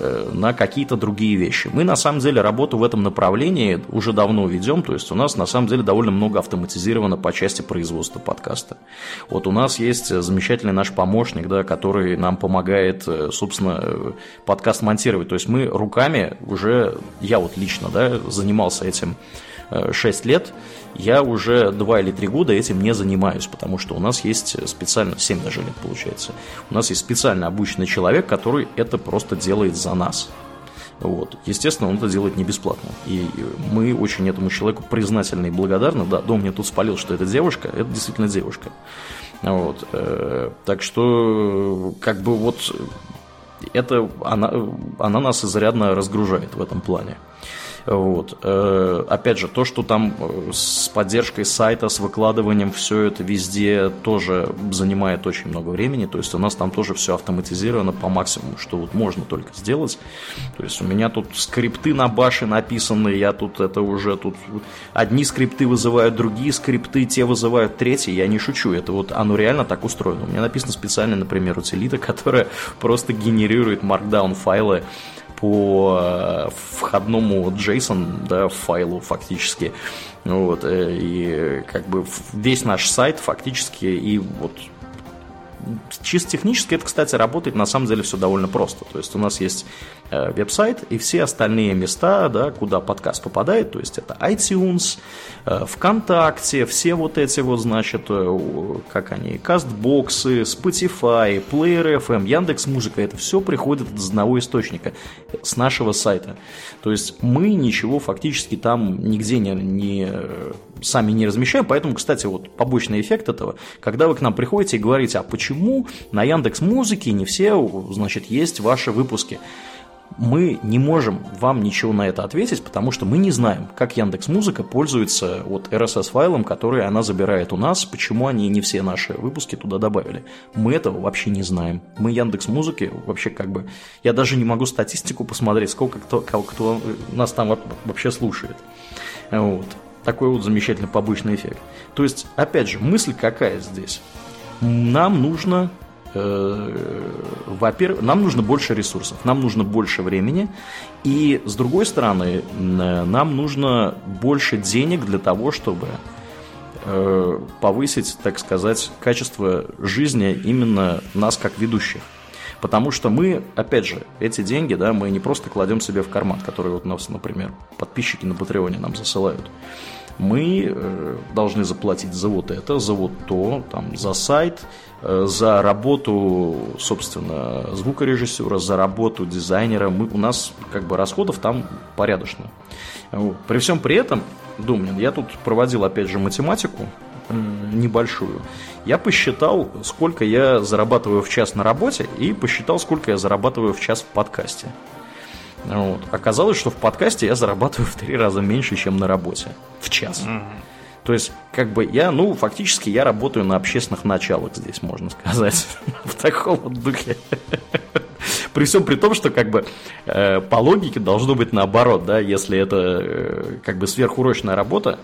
на какие-то другие вещи. Мы на самом деле работу в этом направлении уже давно ведем, то есть у нас на самом деле довольно много автоматизировано по части производства подкаста. Вот у нас есть замечательный наш помощник, да, который нам помогает, э, собственно, э, подкаст монтировать. То есть мы руками уже, я вот лично, да, занимался этим 6 лет, я уже 2 или 3 года этим не занимаюсь, потому что у нас есть специально, 7 даже лет получается, у нас есть специально обученный человек, который это просто делает за нас. Вот. Естественно, он это делает не бесплатно. И мы очень этому человеку признательны и благодарны. Да, Дом мне тут спалил, что это девушка. Это действительно девушка. Вот. Э, так что, как бы вот, это она, она нас изрядно разгружает в этом плане. Вот. Э, опять же, то, что там э, с поддержкой сайта, с выкладыванием, все это везде тоже занимает очень много времени. То есть у нас там тоже все автоматизировано по максимуму, что вот можно только сделать. То есть у меня тут скрипты на баше написаны, я тут это уже тут... Одни скрипты вызывают другие скрипты, те вызывают третьи. Я не шучу, это вот оно реально так устроено. У меня написано специально, например, утилита, которая просто генерирует markdown файлы по э, входному JSON да, файлу фактически. Вот, э, и как бы весь наш сайт фактически и вот чисто технически это, кстати, работает на самом деле все довольно просто. То есть у нас есть э, веб-сайт и все остальные места, да, куда подкаст попадает, то есть это iTunes, э, ВКонтакте, все вот эти вот, значит, э, как они, кастбоксы, Spotify, Player FM, Яндекс Музыка, это все приходит из одного источника, с нашего сайта. То есть мы ничего фактически там нигде не, не сами не размещаем, поэтому, кстати, вот побочный эффект этого, когда вы к нам приходите и говорите, а почему на Яндекс Музыке не все, значит, есть ваши выпуски? мы не можем вам ничего на это ответить, потому что мы не знаем, как Яндекс Музыка пользуется вот RSS файлом, который она забирает у нас, почему они не все наши выпуски туда добавили. Мы этого вообще не знаем. Мы Яндекс Музыки вообще как бы я даже не могу статистику посмотреть, сколько кто, кто нас там вообще слушает. Вот. Такой вот замечательный побочный эффект. То есть, опять же, мысль какая здесь? Нам нужно э, во-первых, нам нужно больше ресурсов, нам нужно больше времени, и с другой стороны, нам нужно больше денег для того, чтобы э, повысить, так сказать, качество жизни именно нас как ведущих. Потому что мы, опять же, эти деньги, да, мы не просто кладем себе в карман, который вот нас, например, подписчики на Патреоне нам засылают мы э, должны заплатить за вот это, за вот то, там, за сайт, э, за работу, собственно, звукорежиссера, за работу дизайнера. Мы, у нас как бы расходов там порядочно. Вот. При всем при этом, Думнин, я тут проводил опять же математику небольшую. Я посчитал, сколько я зарабатываю в час на работе и посчитал, сколько я зарабатываю в час в подкасте. Вот. Оказалось, что в подкасте я зарабатываю в три раза меньше, чем на работе. В час. Mm-hmm. То есть, как бы я, ну, фактически я работаю на общественных началах здесь, можно сказать. в таком вот духе. При всем при том, что как бы э, по логике должно быть наоборот, да, если это э, как бы сверхурочная работа,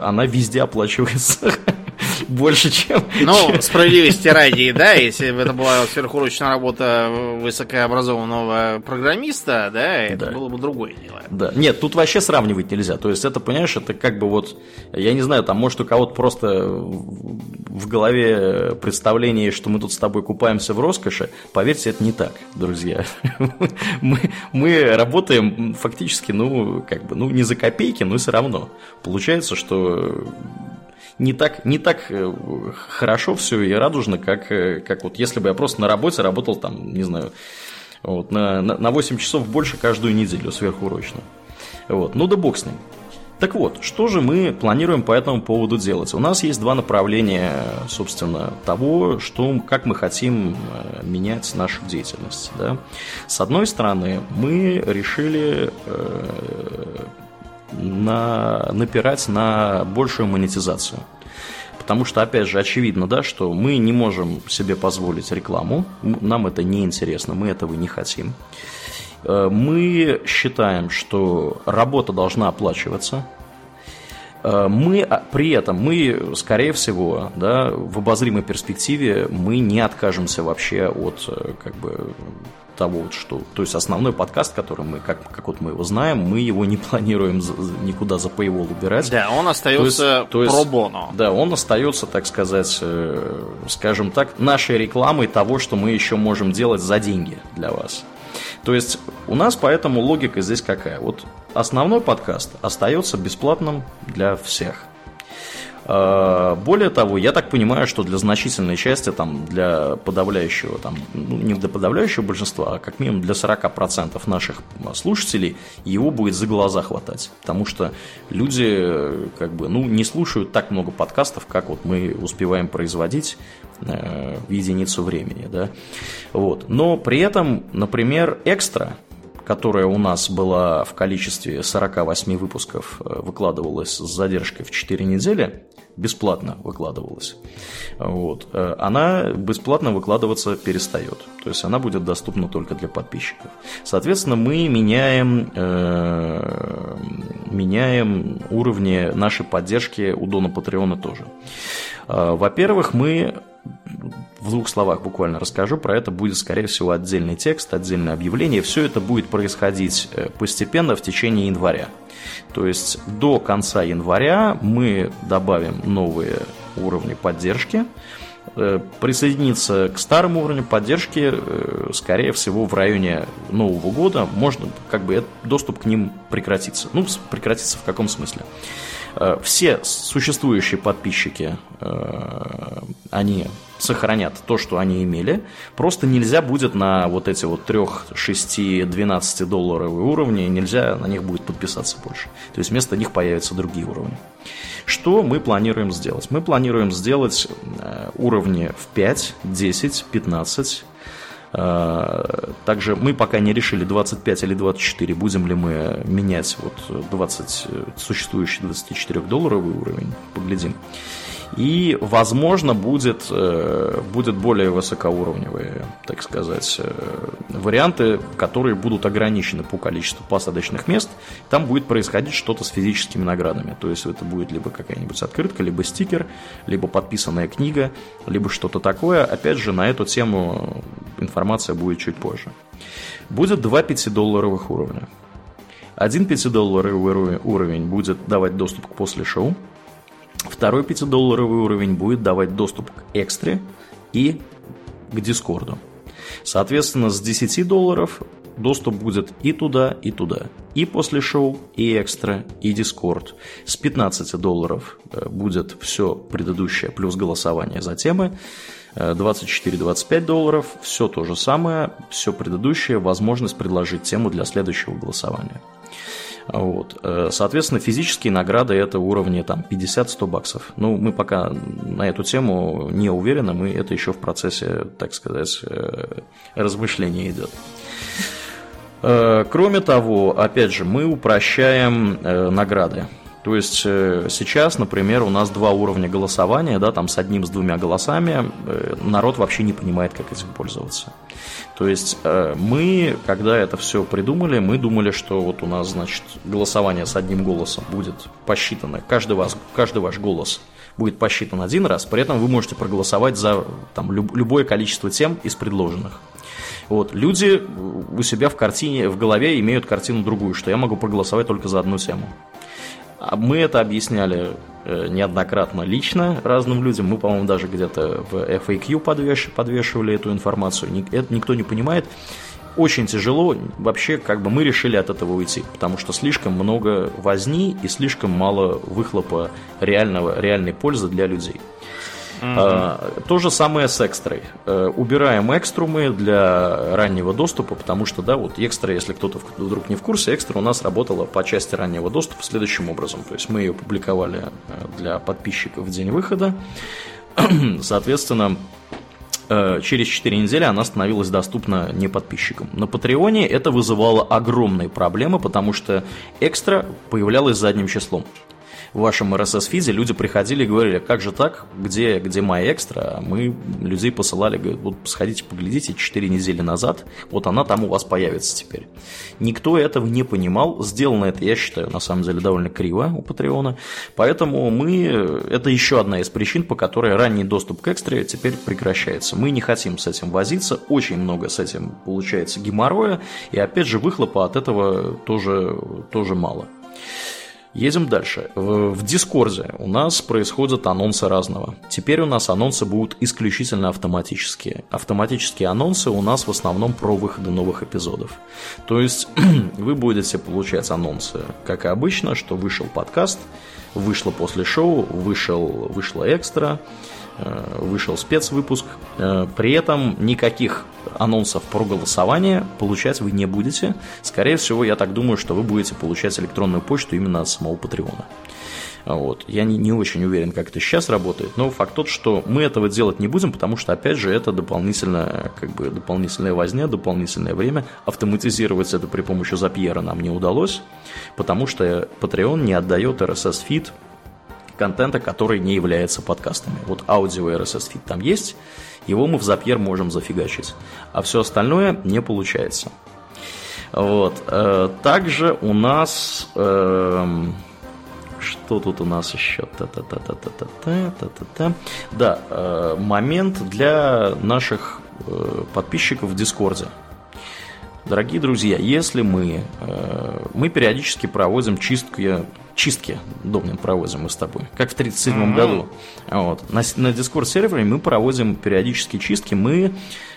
она везде оплачивается больше, чем... Ну, справедливости ради, да, если бы это была сверхурочная работа высокообразованного программиста, да, это да. было бы другое дело. Да, нет, тут вообще сравнивать нельзя. То есть это, понимаешь, это как бы вот, я не знаю, там может у кого-то просто в голове представление, что мы тут с тобой купаемся в роскоши. Поверьте, это не так, друзья. Мы, мы работаем фактически, ну, как бы, ну, не за копейки, но все равно. Получается, что не так, не так э, хорошо все и радужно, как, э, как вот если бы я просто на работе работал там, не знаю, вот, на, на, на 8 часов больше каждую неделю сверхурочно. Вот. Ну да бог с ним. Так вот, что же мы планируем по этому поводу делать? У нас есть два направления, собственно, того, что, как мы хотим э, менять нашу деятельность. Да? С одной стороны, мы решили на, напирать на большую монетизацию. Потому что, опять же, очевидно, да, что мы не можем себе позволить рекламу, нам это не интересно, мы этого не хотим. Э, мы считаем, что работа должна оплачиваться, э, мы а, при этом, мы, скорее всего, да, в обозримой перспективе мы не откажемся вообще от э, как бы, того, вот, что... То есть основной подкаст, который мы, как, как вот мы его знаем, мы его не планируем никуда за paywall убирать. Да, он остается то есть, bono. Да, он остается, так сказать, э, скажем так, нашей рекламой того, что мы еще можем делать за деньги для вас. То есть у нас поэтому логика здесь какая? Вот основной подкаст остается бесплатным для всех. А, более того, я так понимаю, что для значительной части, там, для подавляющего, там, ну, не для подавляющего большинства, а как минимум для 40% наших слушателей его будет за глаза хватать. Потому что люди как бы, ну, не слушают так много подкастов, как вот мы успеваем производить э, в единицу времени. Да? Вот. Но при этом, например, экстра, которая у нас была в количестве 48 выпусков, э, выкладывалась с задержкой в 4 недели, бесплатно выкладывалась, вот, э, она бесплатно выкладываться перестает. То есть она будет доступна только для подписчиков. Соответственно, мы меняем, э, меняем уровни нашей поддержки у Дона Патреона тоже. Э, во-первых, мы в двух словах буквально расскажу про это. Будет, скорее всего, отдельный текст, отдельное объявление. Все это будет происходить э, постепенно в течение января. То есть до конца января мы добавим новые уровни поддержки. Э, присоединиться к старому уровню поддержки, э, скорее всего, в районе Нового года можно, как бы, доступ к ним прекратится. Ну, прекратится в каком смысле? Э, все существующие подписчики, они сохранят то, что они имели. Просто нельзя будет на вот эти вот 3, 6, 12 долларовые уровни, нельзя на них будет подписаться больше. То есть вместо них появятся другие уровни. Что мы планируем сделать? Мы планируем сделать э, уровни в 5, 10, 15, а, также мы пока не решили 25 или 24, будем ли мы менять вот 20, существующий 24-долларовый уровень, поглядим. И, возможно, будет, э, будет более высокоуровневые, так сказать, э, варианты, которые будут ограничены по количеству посадочных мест. Там будет происходить что-то с физическими наградами. То есть это будет либо какая-нибудь открытка, либо стикер, либо подписанная книга, либо что-то такое. Опять же, на эту тему информация будет чуть позже. Будет два 5-долларовых уровня. Один 5-долларовый уровень будет давать доступ к после шоу, Второй 5-долларовый уровень будет давать доступ к экстре и к Дискорду. Соответственно, с 10 долларов доступ будет и туда, и туда. И после шоу, и экстра, и дискорд. С 15 долларов э, будет все предыдущее плюс голосование за темы. 24-25 э, долларов, все то же самое, все предыдущее, возможность предложить тему для следующего голосования. Вот. Э, соответственно, физические награды это уровни там 50-100 баксов. Ну, мы пока на эту тему не уверены, мы это еще в процессе, так сказать, э, размышления идет. Э, кроме того, опять же, мы упрощаем награды. То есть сейчас, например, у нас два уровня голосования, да, там с одним, с двумя голосами, народ вообще не понимает, как этим пользоваться. То есть э, мы, когда это все придумали, мы думали, что вот у нас, значит, голосование с одним голосом будет посчитано, каждый, вас, каждый ваш голос будет посчитан один раз, при этом вы можете проголосовать за там, люб, любое количество тем из предложенных. Вот. Люди у себя в картине, в голове имеют картину другую, что я могу проголосовать только за одну тему. А мы это объясняли э, неоднократно лично разным людям. Мы, по-моему, даже где-то в FAQ подвеш... подвешивали эту информацию. Это никто не понимает. Очень тяжело. Вообще, как бы мы решили от этого уйти, потому что слишком много возни и слишком мало выхлопа реального, реальной пользы для людей. Mm-hmm. То же самое с экстрой. Э, убираем экструмы для раннего доступа, потому что, да, вот экстра, если кто-то вдруг не в курсе, экстра у нас работала по части раннего доступа следующим образом. То есть мы ее публиковали э, для подписчиков в день выхода. Соответственно, э, через 4 недели она становилась доступна не подписчикам. На Патреоне это вызывало огромные проблемы, потому что экстра появлялась задним числом в вашем RSS-фиде люди приходили и говорили, как же так, где, где моя экстра? Мы людей посылали, говорят, вот сходите, поглядите, 4 недели назад, вот она там у вас появится теперь. Никто этого не понимал, сделано это, я считаю, на самом деле довольно криво у Патреона, поэтому мы, это еще одна из причин, по которой ранний доступ к экстре теперь прекращается. Мы не хотим с этим возиться, очень много с этим получается геморроя, и опять же выхлопа от этого тоже, тоже мало. Едем дальше. В Дискорде у нас происходят анонсы разного. Теперь у нас анонсы будут исключительно автоматические. Автоматические анонсы у нас в основном про выходы новых эпизодов. То есть вы будете получать анонсы, как и обычно, что вышел подкаст, вышло после шоу, вышел, вышло экстра, вышел спецвыпуск. Э, при этом никаких анонсов про голосование получать вы не будете. Скорее всего, я так думаю, что вы будете получать электронную почту именно от самого Патреона. Вот. Я не, не очень уверен, как это сейчас работает, но факт тот, что мы этого делать не будем, потому что, опять же, это дополнительная, как бы, дополнительная возня, дополнительное время. Автоматизировать это при помощи Запьера нам не удалось, потому что Patreon не отдает RSS-фид контента, который не является подкастами. Вот аудио RSS фид там есть, его мы в Zapier можем зафигачить, а все остальное не получается. Вот. Э, также у нас... Эм, что тут у нас еще? Та-та-та-та-та-та-та-та-та. Да, э, момент для наших э, подписчиков в Дискорде. Дорогие друзья, если мы, мы периодически проводим чистки чистки Домнин проводим мы с тобой, как в 1937 mm-hmm. году. Вот. На, на Discord сервере мы проводим периодические чистки, мы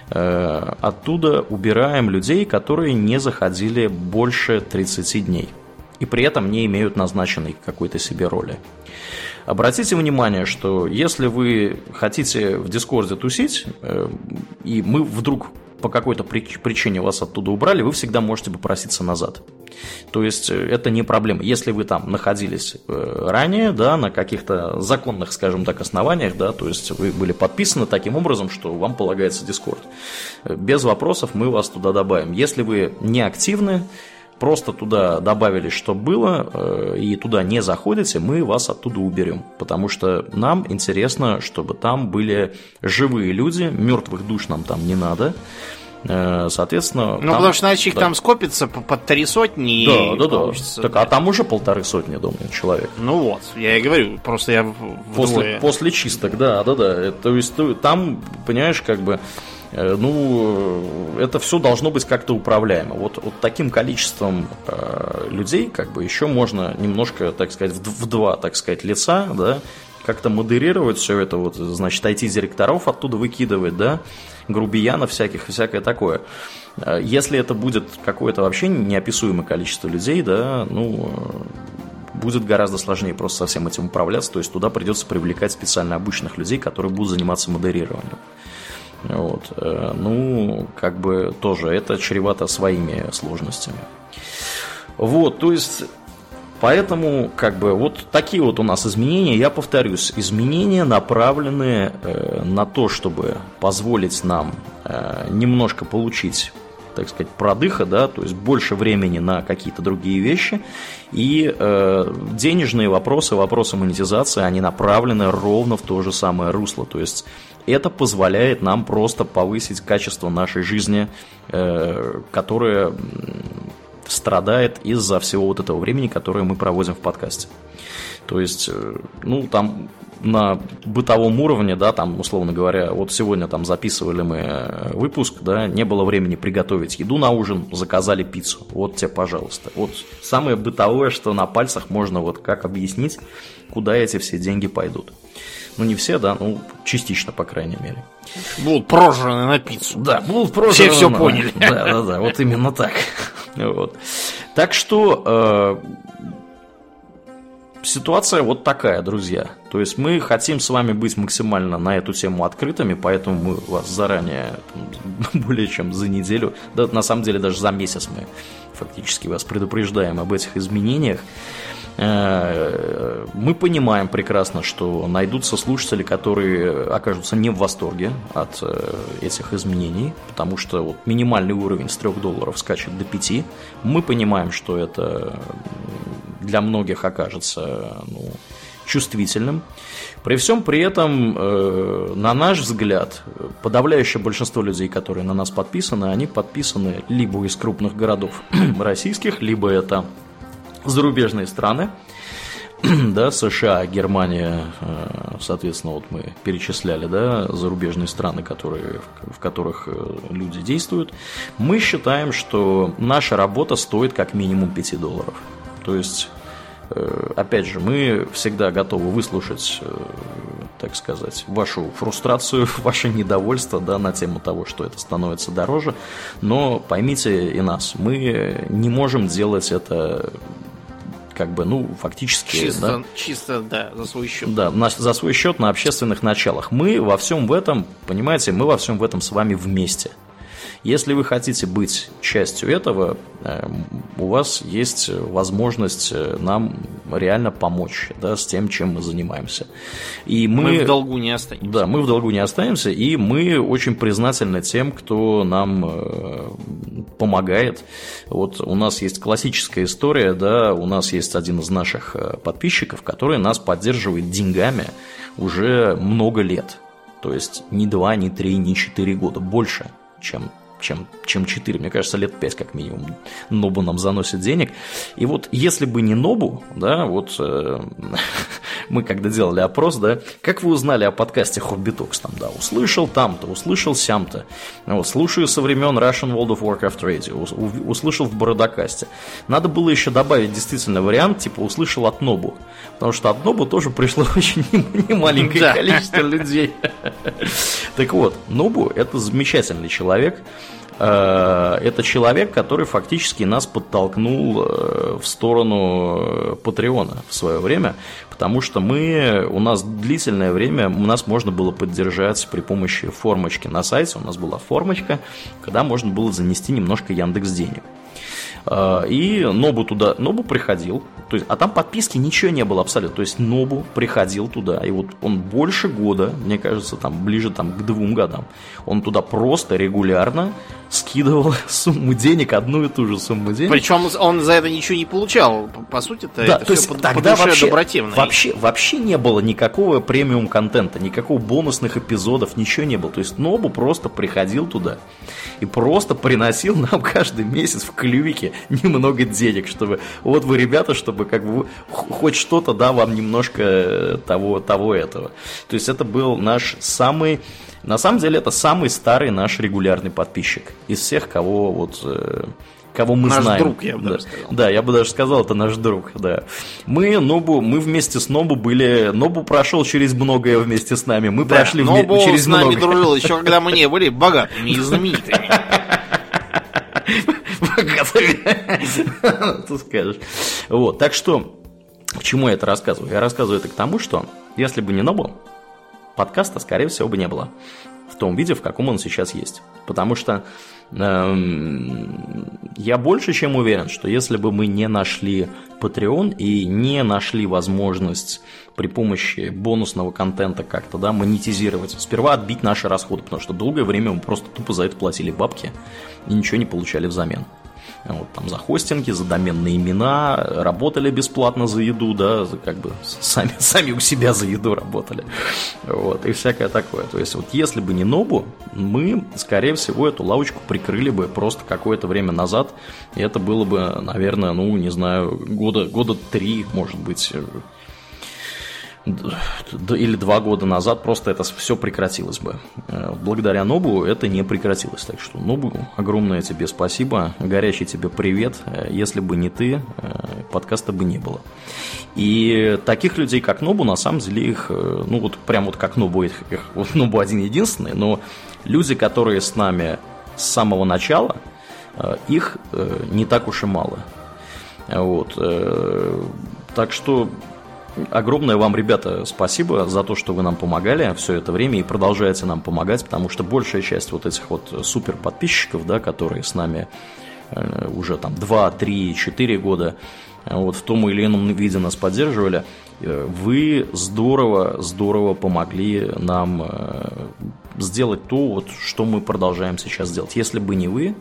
э, оттуда убираем людей, которые не заходили больше 30 дней и при этом не имеют назначенной какой-то себе роли. Обратите внимание, что если вы хотите в Дискорде тусить, э, и мы вдруг по какой-то причине вас оттуда убрали, вы всегда можете попроситься назад. То есть э, это не проблема. Если вы там находились э, ранее, да, на каких-то законных, скажем так, основаниях, да, то есть вы были подписаны таким образом, что вам полагается Discord. Э, без вопросов мы вас туда добавим. Если вы не активны, просто туда добавили, что было, и туда не заходите, мы вас оттуда уберем. Потому что нам интересно, чтобы там были живые люди, мертвых душ нам там не надо. Э, соответственно... Ну, там, потому что иначе их да. там скопится по, по три сотни. Да, да, да. Так, а там уже полторы сотни, думаю, человек. Ну вот, я и говорю, просто я после, после чисток, да, да, да. То есть там, понимаешь, как бы э, ну, это все должно быть как-то управляемо. Вот, вот таким количеством э, людей, как бы, еще можно немножко, так сказать, в, в два, так сказать, лица, да, как-то модерировать все это, вот, значит, IT-директоров оттуда выкидывать, да, грубиянов всяких и всякое такое. Э, если это будет какое-то вообще неописуемое количество людей, да, ну, э, будет гораздо сложнее просто со всем этим управляться, то есть туда придется привлекать специально обычных людей, которые будут заниматься модерированием. Вот. Э, ну, как бы тоже это чревато своими сложностями. Вот, то есть Поэтому, как бы, вот такие вот у нас изменения. Я повторюсь, изменения направлены э, на то, чтобы позволить нам э, немножко получить так сказать, продыха, да, то есть больше времени на какие-то другие вещи. И э, денежные вопросы, вопросы монетизации, они направлены ровно в то же самое русло. То есть это позволяет нам просто повысить качество нашей жизни, э, которое страдает из-за всего вот этого времени, которое мы проводим в подкасте. То есть, э, ну, там на бытовом уровне, да, там, условно говоря, вот сегодня там записывали мы э, выпуск, да, не было времени приготовить еду на ужин, заказали пиццу. Вот тебе, пожалуйста. Вот самое бытовое, что на пальцах можно вот как объяснить, куда эти все деньги пойдут. Ну, не все, да, ну, частично, по крайней мере. Будут прожраны на пиццу. Да, будут прожраны. Все все поняли. Да, да, да, вот именно так. Вот. Так что э, ситуация вот такая, друзья. То есть мы хотим с вами быть максимально на эту тему открытыми, поэтому мы вас заранее, более чем за неделю, да на самом деле даже за месяц мы фактически вас предупреждаем об этих изменениях. Э, мы понимаем прекрасно, что найдутся слушатели, которые окажутся не в восторге от э, этих изменений, потому что вот минимальный уровень с 3 долларов скачет до 5. Мы понимаем, что это для многих окажется ну, чувствительным. При всем при этом, э, на наш взгляд, подавляющее большинство людей, которые на нас подписаны, они подписаны либо из крупных городов российских, либо это зарубежные страны, да, США, Германия, э, соответственно, вот мы перечисляли, да, зарубежные страны, которые, в которых э, люди действуют, мы считаем, что наша работа стоит как минимум 5 долларов. То есть, э, опять же, мы всегда готовы выслушать, так сказать, вашу фрустрацию, ваше недовольство, да, на тему того, что это становится дороже, но поймите и нас, мы не можем делать это как бы, ну, фактически... Чисто, да, чисто, да, за свой счет. Да, на, за свой счет на общественных началах. Мы во всем в этом, понимаете, мы во всем в этом с вами вместе. Если вы хотите быть частью этого, эм, у вас есть возможность э, нам реально помочь да, с тем, чем мы занимаемся. И мы, мы в долгу не останемся. Да, мы в долгу не останемся, и мы очень признательны тем, кто нам э, помогает. Вот у нас есть классическая история, да, у нас есть один из наших э, подписчиков, который нас поддерживает деньгами уже много лет. То есть не два, не три, не четыре года, больше, чем чем, чем 4, мне кажется, лет 5 как минимум Нобу нам заносит денег. И вот если бы не Нобу, да, вот э, мы когда делали опрос, да, как вы узнали о подкасте Talks, там, да, услышал там-то, услышал сям-то, вот, слушаю со времен Russian World of Warcraft Radio, услышал в Бородокасте. Надо было еще добавить действительно вариант, типа, услышал от Нобу, потому что от Нобу тоже пришло очень немаленькое количество людей. Так вот, Нобу – это замечательный человек, это человек, который фактически нас подтолкнул э, в сторону э, Патреона в свое время, потому что мы, у нас длительное время, у нас можно было поддержать при помощи формочки на сайте, у нас была формочка, когда можно было занести немножко Яндекс денег. А, и Нобу туда, Нобу приходил, то есть, а там подписки ничего не было абсолютно. То есть Нобу приходил туда, и вот он больше года, мне кажется, там ближе там, к двум годам, он туда просто регулярно скидывал сумму денег, одну и ту же сумму денег. Причем он за это ничего не получал. По сути это, да, это то есть по, тогда по вообще, вообще, вообще не было никакого премиум контента, никакого бонусных эпизодов, ничего не было. То есть Нобу просто приходил туда и просто приносил нам каждый месяц в клювике немного денег, чтобы вот вы, ребята, чтобы как бы хоть что-то, да, вам немножко э, того, того этого. То есть это был наш самый на самом деле это самый старый наш регулярный подписчик из всех, кого вот э, кого мы наш знаем. друг, я бы да. даже сказал. Да, я бы даже сказал, это наш друг, да. Мы, Нобу, мы вместе с Нобу были... Нобу прошел через многое вместе с нами, мы да, прошли Нобу вме- через с нами много. дружил еще когда мы не были богатыми и знаменитыми. Ты скажешь. Вот, так что, к чему я это рассказываю? Я рассказываю это к тому, что если бы не Нобу, подкаста, скорее всего, бы не было в том виде, в каком он сейчас есть. Потому что эм, я больше чем уверен, что если бы мы не нашли Patreon и не нашли возможность при помощи бонусного контента как-то, да, монетизировать, сперва отбить наши расходы, потому что долгое время мы просто тупо за это платили бабки и ничего не получали взамен. Вот, там за хостинги, за доменные имена, работали бесплатно за еду, да, как бы сами, сами у себя за еду работали. Вот, и всякое такое. То есть, вот если бы не Нобу, мы, скорее всего, эту лавочку прикрыли бы просто какое-то время назад. И это было бы, наверное, ну, не знаю, года, года три, может быть, или два года назад просто это все прекратилось бы. Э, благодаря Нобу это не прекратилось. Так что, Нобу, огромное тебе спасибо, горячий тебе привет. Э, если бы не ты, э, подкаста бы не было. И таких людей, как Нобу, на самом деле их, ну вот прям вот как Нобу, их, их вот Нобу один единственный, но люди, которые с нами с самого начала, их не так уж и мало. Вот. Так что Огромное вам, ребята, спасибо за то, что вы нам помогали все это время и продолжаете нам помогать, потому что большая часть вот этих вот супер подписчиков, да, которые с нами э, уже там 2, 3, 4 года э, вот в том или ином виде нас поддерживали, э, вы здорово, здорово помогли нам сделать то, вот, что мы продолжаем сейчас делать. Если бы не вы,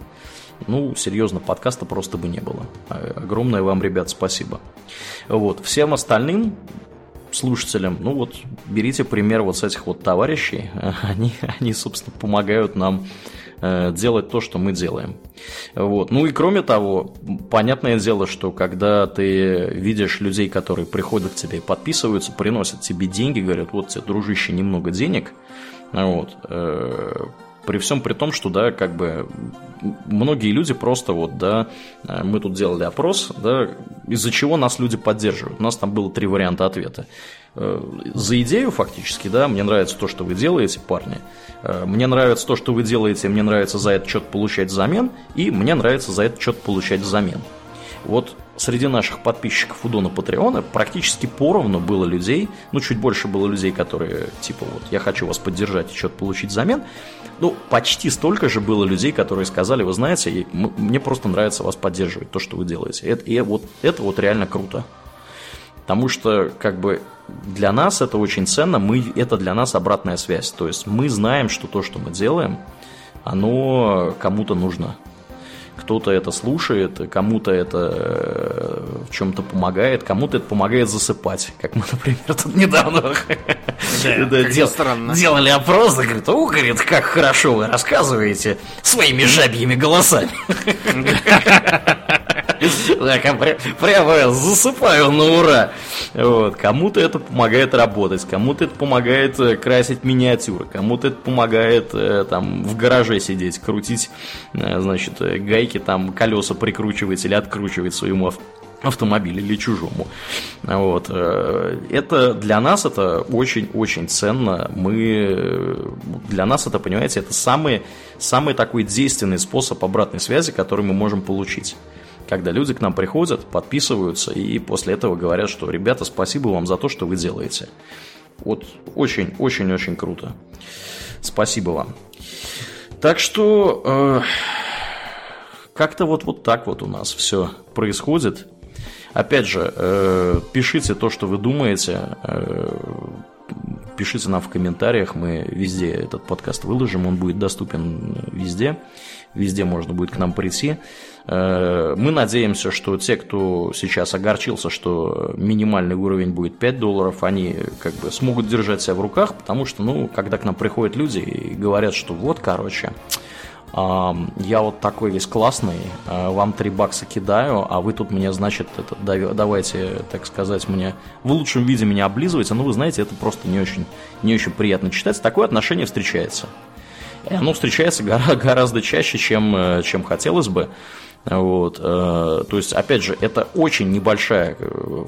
ну, серьезно, подкаста просто бы не было. А, огромное вам, ребят, спасибо. Вот, всем остальным слушателям, ну вот, берите пример вот с этих вот товарищей, они, они собственно, помогают нам э, делать то, что мы делаем. Вот. Ну и кроме того, понятное дело, что когда ты видишь людей, которые приходят к тебе и подписываются, приносят тебе деньги, говорят, вот тебе, дружище, немного денег, вот, э, при всем при том, что, да, как бы многие люди просто вот, да, э, мы тут делали опрос, да, из-за чего нас люди поддерживают. У нас там было три варианта ответа. Э, за идею фактически, да, мне нравится то, что вы делаете, парни. Э, мне нравится то, что вы делаете, мне нравится за это что-то получать взамен, и мне нравится за это что-то получать взамен. Вот среди наших подписчиков у Дона Патреона практически поровну было людей, ну, чуть больше было людей, которые, типа, вот, я хочу вас поддержать и что-то получить взамен. Ну, почти столько же было людей, которые сказали, вы знаете, мне просто нравится вас поддерживать, то, что вы делаете. Это, и вот, это вот реально круто. Потому что, как бы, для нас это очень ценно, мы, это для нас обратная связь. То есть мы знаем, что то, что мы делаем, оно кому-то нужно кто-то это слушает, кому-то это э, в чем-то помогает, кому-то это помогает засыпать, как мы, например, тут недавно делали опрос, и говорит, о, говорит, как хорошо вы рассказываете своими жабьими голосами. Так, прямо засыпаю на ура. Вот. Кому-то это помогает работать, кому-то это помогает э, красить миниатюры, кому-то это помогает э, там в гараже сидеть, крутить, э, значит, гайки, там колеса прикручивать или откручивать своему автомобилю или чужому. Вот. Это для нас это очень-очень ценно. Мы, для нас это, понимаете, это самый, самый такой действенный способ обратной связи, который мы можем получить когда люди к нам приходят, подписываются и после этого говорят, что ребята, спасибо вам за то, что вы делаете. Вот очень-очень-очень круто. Спасибо вам. Так что э, как-то вот, вот так вот у нас все происходит. Опять же, э, пишите то, что вы думаете. Э, пишите нам в комментариях. Мы везде этот подкаст выложим. Он будет доступен везде. Везде можно будет к нам прийти. Э, мы надеемся, что те, кто сейчас огорчился, что минимальный уровень будет 5 долларов, они как бы смогут держать себя в руках, потому что, ну, когда к нам приходят люди и говорят, что вот, короче, я вот такой весь классный, э, вам 3 бакса кидаю, а вы тут мне, значит, это, давайте, так сказать, мне в лучшем виде меня облизываете, ну, вы знаете, это просто не очень, не очень приятно читать. Такое отношение встречается. И оно встречается гораздо чаще, чем, э, чем хотелось бы. Вот, э, то есть, опять же, это очень небольшая э,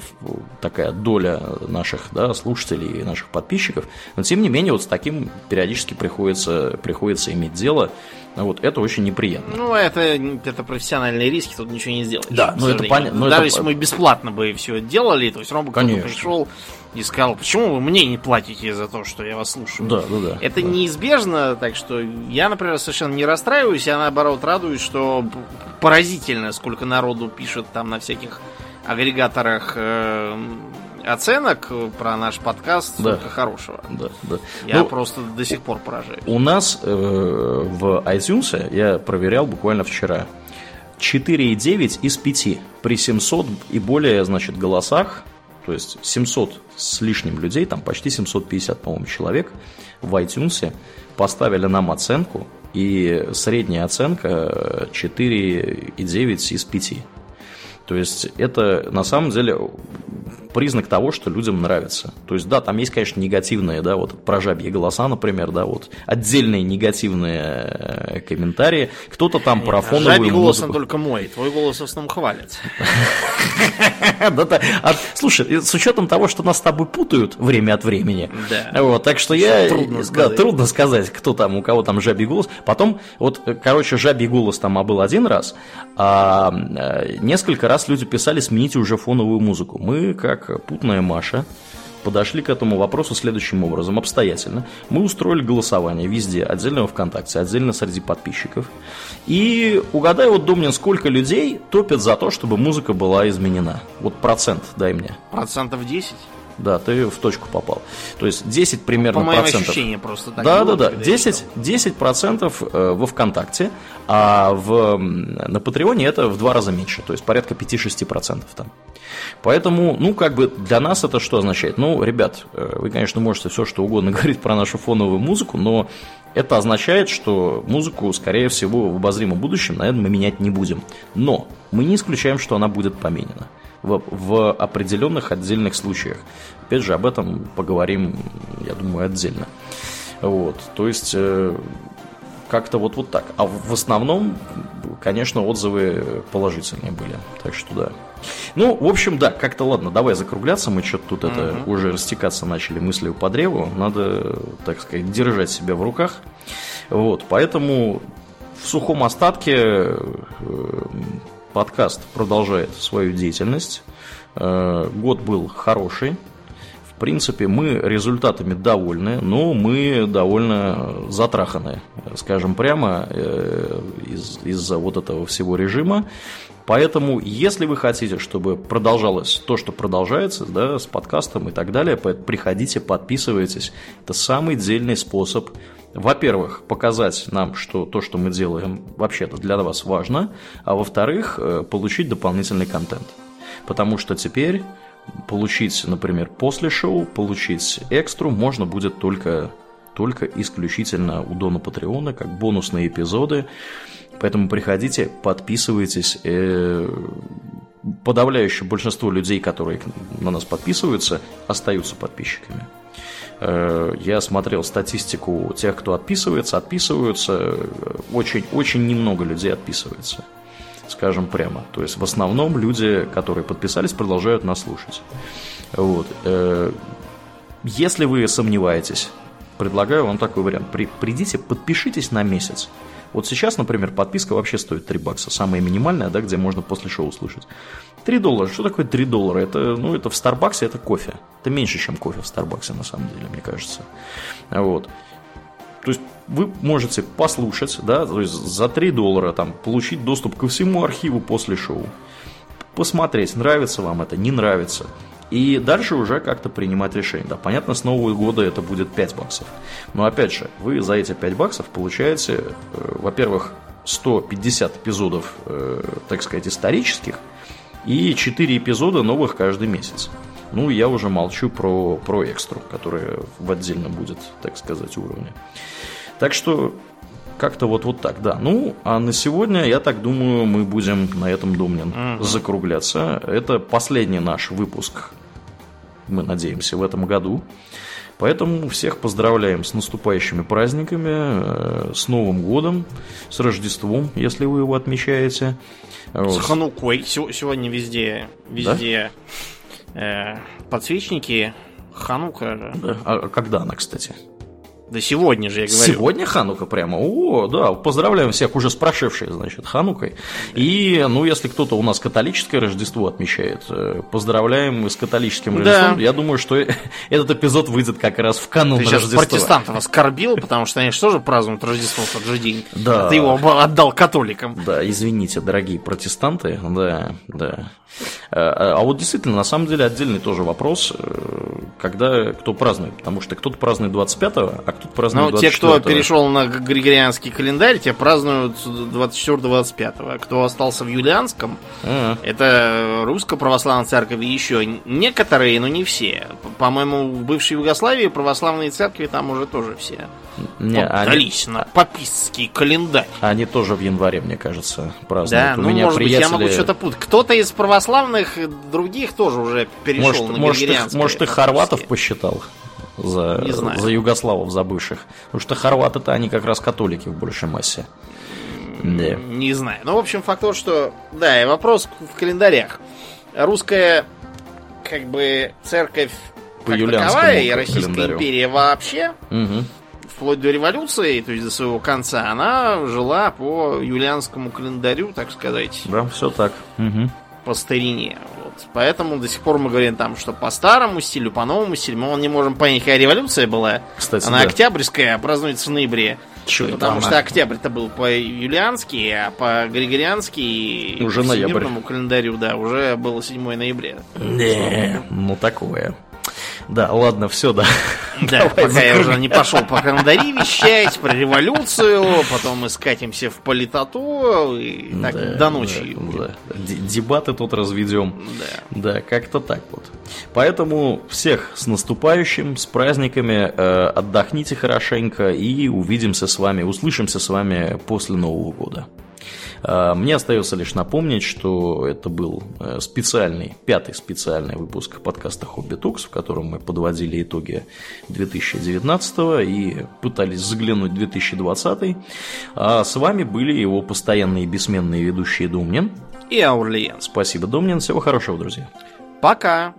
такая доля наших да, слушателей, наших подписчиков, но тем не менее вот с таким периодически приходится, приходится иметь дело. Вот это очень неприятно. Ну, это, это профессиональные риски, тут ничего не сделаешь. Да, ну это понятно. Даже это... если мы бесплатно бы все делали, то есть Рома пришел и сказал, почему вы мне не платите за то, что я вас слушаю? Да, да, да. Это да. неизбежно, так что я, например, совершенно не расстраиваюсь, я наоборот радуюсь, что поразительно, сколько народу пишет там на всяких агрегаторах э, оценок про наш подкаст, да. столько хорошего. Да, да. Я ну, просто до сих пор поражаюсь. У нас э, в iTunes, я проверял буквально вчера, 4,9 из 5 при 700 и более, значит, голосах, то есть 700 с лишним людей, там почти 750, по-моему, человек в iTunes поставили нам оценку, и средняя оценка 4,9 из 5. То есть это на самом деле признак того, что людям нравится. То есть, да, там есть, конечно, негативные, да, вот про жабьи голоса, например, да, вот отдельные негативные э, комментарии. Кто-то там про фоновую Жабий голос он только мой, твой голос в основном хвалит. А, слушай, с учетом того, что нас с тобой путают время от времени, вот, так что я... Трудно сказать, кто там, у кого там жабий голос. Потом, вот, короче, жабий голос там был один раз, а э, несколько раз люди писали, смените уже фоновую музыку. Мы, как как путная Маша, подошли к этому вопросу следующим образом, обстоятельно. Мы устроили голосование везде, отдельно в ВКонтакте, отдельно среди подписчиков. И угадай, вот, Домнин, сколько людей топят за то, чтобы музыка была изменена? Вот процент дай мне. Процентов 10? Да, ты в точку попал. То есть 10 примерно По моим процентов. ощущениям просто так. Да, да, да. 10, 10 процентов э, во ВКонтакте, а в, на Патреоне это в два раза меньше. То есть порядка 5-6 процентов там. Поэтому, ну, как бы для нас это что означает? Ну, ребят, э, вы, конечно, можете все что угодно говорить про нашу фоновую музыку, но это означает, что музыку, скорее всего, в обозримом будущем, наверное, мы менять не будем. Но мы не исключаем, что она будет поменена в, в определенных отдельных случаях. Опять же, об этом поговорим, я думаю, отдельно. Вот, то есть э, как-то вот, вот так. А в основном, конечно, отзывы положительные были. Так что да. Ну, в общем, да, как-то ладно, давай закругляться. Мы что-то тут mm-hmm. это уже растекаться начали мыслью по древу. Надо, так сказать, держать себя в руках. Вот, поэтому в сухом остатке э, подкаст продолжает свою деятельность. Э, год был хороший. В принципе, мы результатами довольны, но мы довольно затраханы, скажем прямо, э, из- из-за вот этого всего режима. Поэтому, если вы хотите, чтобы продолжалось то, что продолжается, да, с подкастом и так далее, приходите, подписывайтесь. Это самый дельный способ, во-первых, показать нам, что то, что мы делаем, вообще-то для вас важно, а во-вторых, э, получить дополнительный контент. Потому что теперь получить, например, после шоу, получить экстру можно будет только, только исключительно у Дона Патреона, как бонусные эпизоды. Поэтому приходите, подписывайтесь. Э, Подавляющее большинство людей, которые на нас подписываются, остаются подписчиками. Э, Я смотрел статистику тех, кто отписывается, отписываются. Очень-очень немного людей отписывается. Скажем прямо. То есть в основном люди, которые подписались, продолжают нас слушать. Вот. Э, Если вы сомневаетесь, предлагаю вам такой вариант. При- Придите, подпишитесь на месяц. Вот сейчас, например, подписка вообще стоит 3 бакса. Самая минимальная, да, где можно после шоу слушать. 3 доллара. Что такое 3 доллара? Это, ну, это в Старбаксе это кофе. Это меньше, чем кофе в Старбаксе, на самом деле, мне кажется. Вот. То есть вы можете послушать, да, то есть за 3 доллара там получить доступ ко всему архиву после шоу. Посмотреть, нравится вам это, не нравится. И дальше уже как-то принимать решение. Да, понятно, с Нового года это будет 5 баксов. Но опять же, вы за эти 5 баксов получаете, э, во-первых, 150 эпизодов, э, так сказать, исторических, и 4 эпизода новых каждый месяц. Ну, я уже молчу про, про экстру, которая в отдельном будет, так сказать, уровне. Так что как-то вот, вот так, да. Ну, а на сегодня, я так думаю, мы будем на этом, Домнин, закругляться. Это последний наш выпуск, мы надеемся, в этом году. Поэтому всех поздравляем с наступающими праздниками, э, с Новым годом, с Рождеством, если вы его отмечаете. С. Ханукой. Сего- Сегодня везде, везде э, подсвечники. Ханука же. Да. А когда она, кстати? Да сегодня же, я говорю. Сегодня Ханука прямо. О, да, поздравляем всех уже с прошедшей, значит, Ханукой. И, ну, если кто-то у нас католическое Рождество отмечает, э, поздравляем с католическим Да. Рождеством. Я думаю, что этот эпизод выйдет как раз в канун Ты сейчас Рождества. протестантов оскорбил, потому что они же тоже празднуют Рождество в тот же день. Да. А Ты его отдал католикам. Да, извините, дорогие протестанты, да, да. А, а вот действительно, на самом деле, отдельный тоже вопрос, э, когда кто празднует, потому что кто-то празднует 25-го, а кто-то празднует Ну, те, кто 24-го. перешел на григорианский календарь, те празднуют 24-25. Кто остался в юлианском, А, это русско-православная церковь и еще некоторые, но не все. По-моему, в бывшей Югославии православные церкви там уже тоже все не, они, поддались на папистский календарь. они тоже в январе, мне кажется, празднуют. Да, У ну, меня может быть, я приятели- могу что-то путать. Кто-то из православных других тоже уже перешел Может, на может, григорианское. может, их хорватов посчитал за, за югославов забывших. Потому что хорваты-то они как раз католики в большей массе. Да. Не знаю. Ну, в общем, факт тот, что... Да, и вопрос в календарях. Русская, как бы, церковь По как таковая, и Российская календарю. империя вообще, Мгм. вплоть до революции, то есть до своего конца, она жила по юлианскому календарю, так сказать, Да, все так. Мгм. по старине. Вот. Поэтому до сих пор мы говорим там, что по старому стилю, по новому стилю. Мы не можем понять, какая революция была. Кстати, Она да. октябрьская, а празднуется в ноябре. Чё это Потому она? что октябрь-то был по-юлиански, а по-григориански и Уже по ноябрь. календарю, да, уже было 7 ноября. Не, ну такое. Да, ладно, все, да. Да, Давай пока я уже не пошел по календари вещать, про революцию, потом мы скатимся в политоту, и так Да, до ночи. да, да. Дебаты тут разведем. Да. Да, как-то так вот. Поэтому всех с наступающим, с праздниками, э, отдохните хорошенько и увидимся с вами, услышимся с вами после Нового года. Э, Мне остается лишь напомнить, что это был э, специальный, пятый специальный выпуск подкаста «Хобби Токс», в котором мы подводили итоги 2019 и пытались заглянуть в 2020. А с вами были его постоянные бессменные ведущие Думнин. И Аурлиен. Спасибо, Домнин. Всего хорошего, друзья. Пока.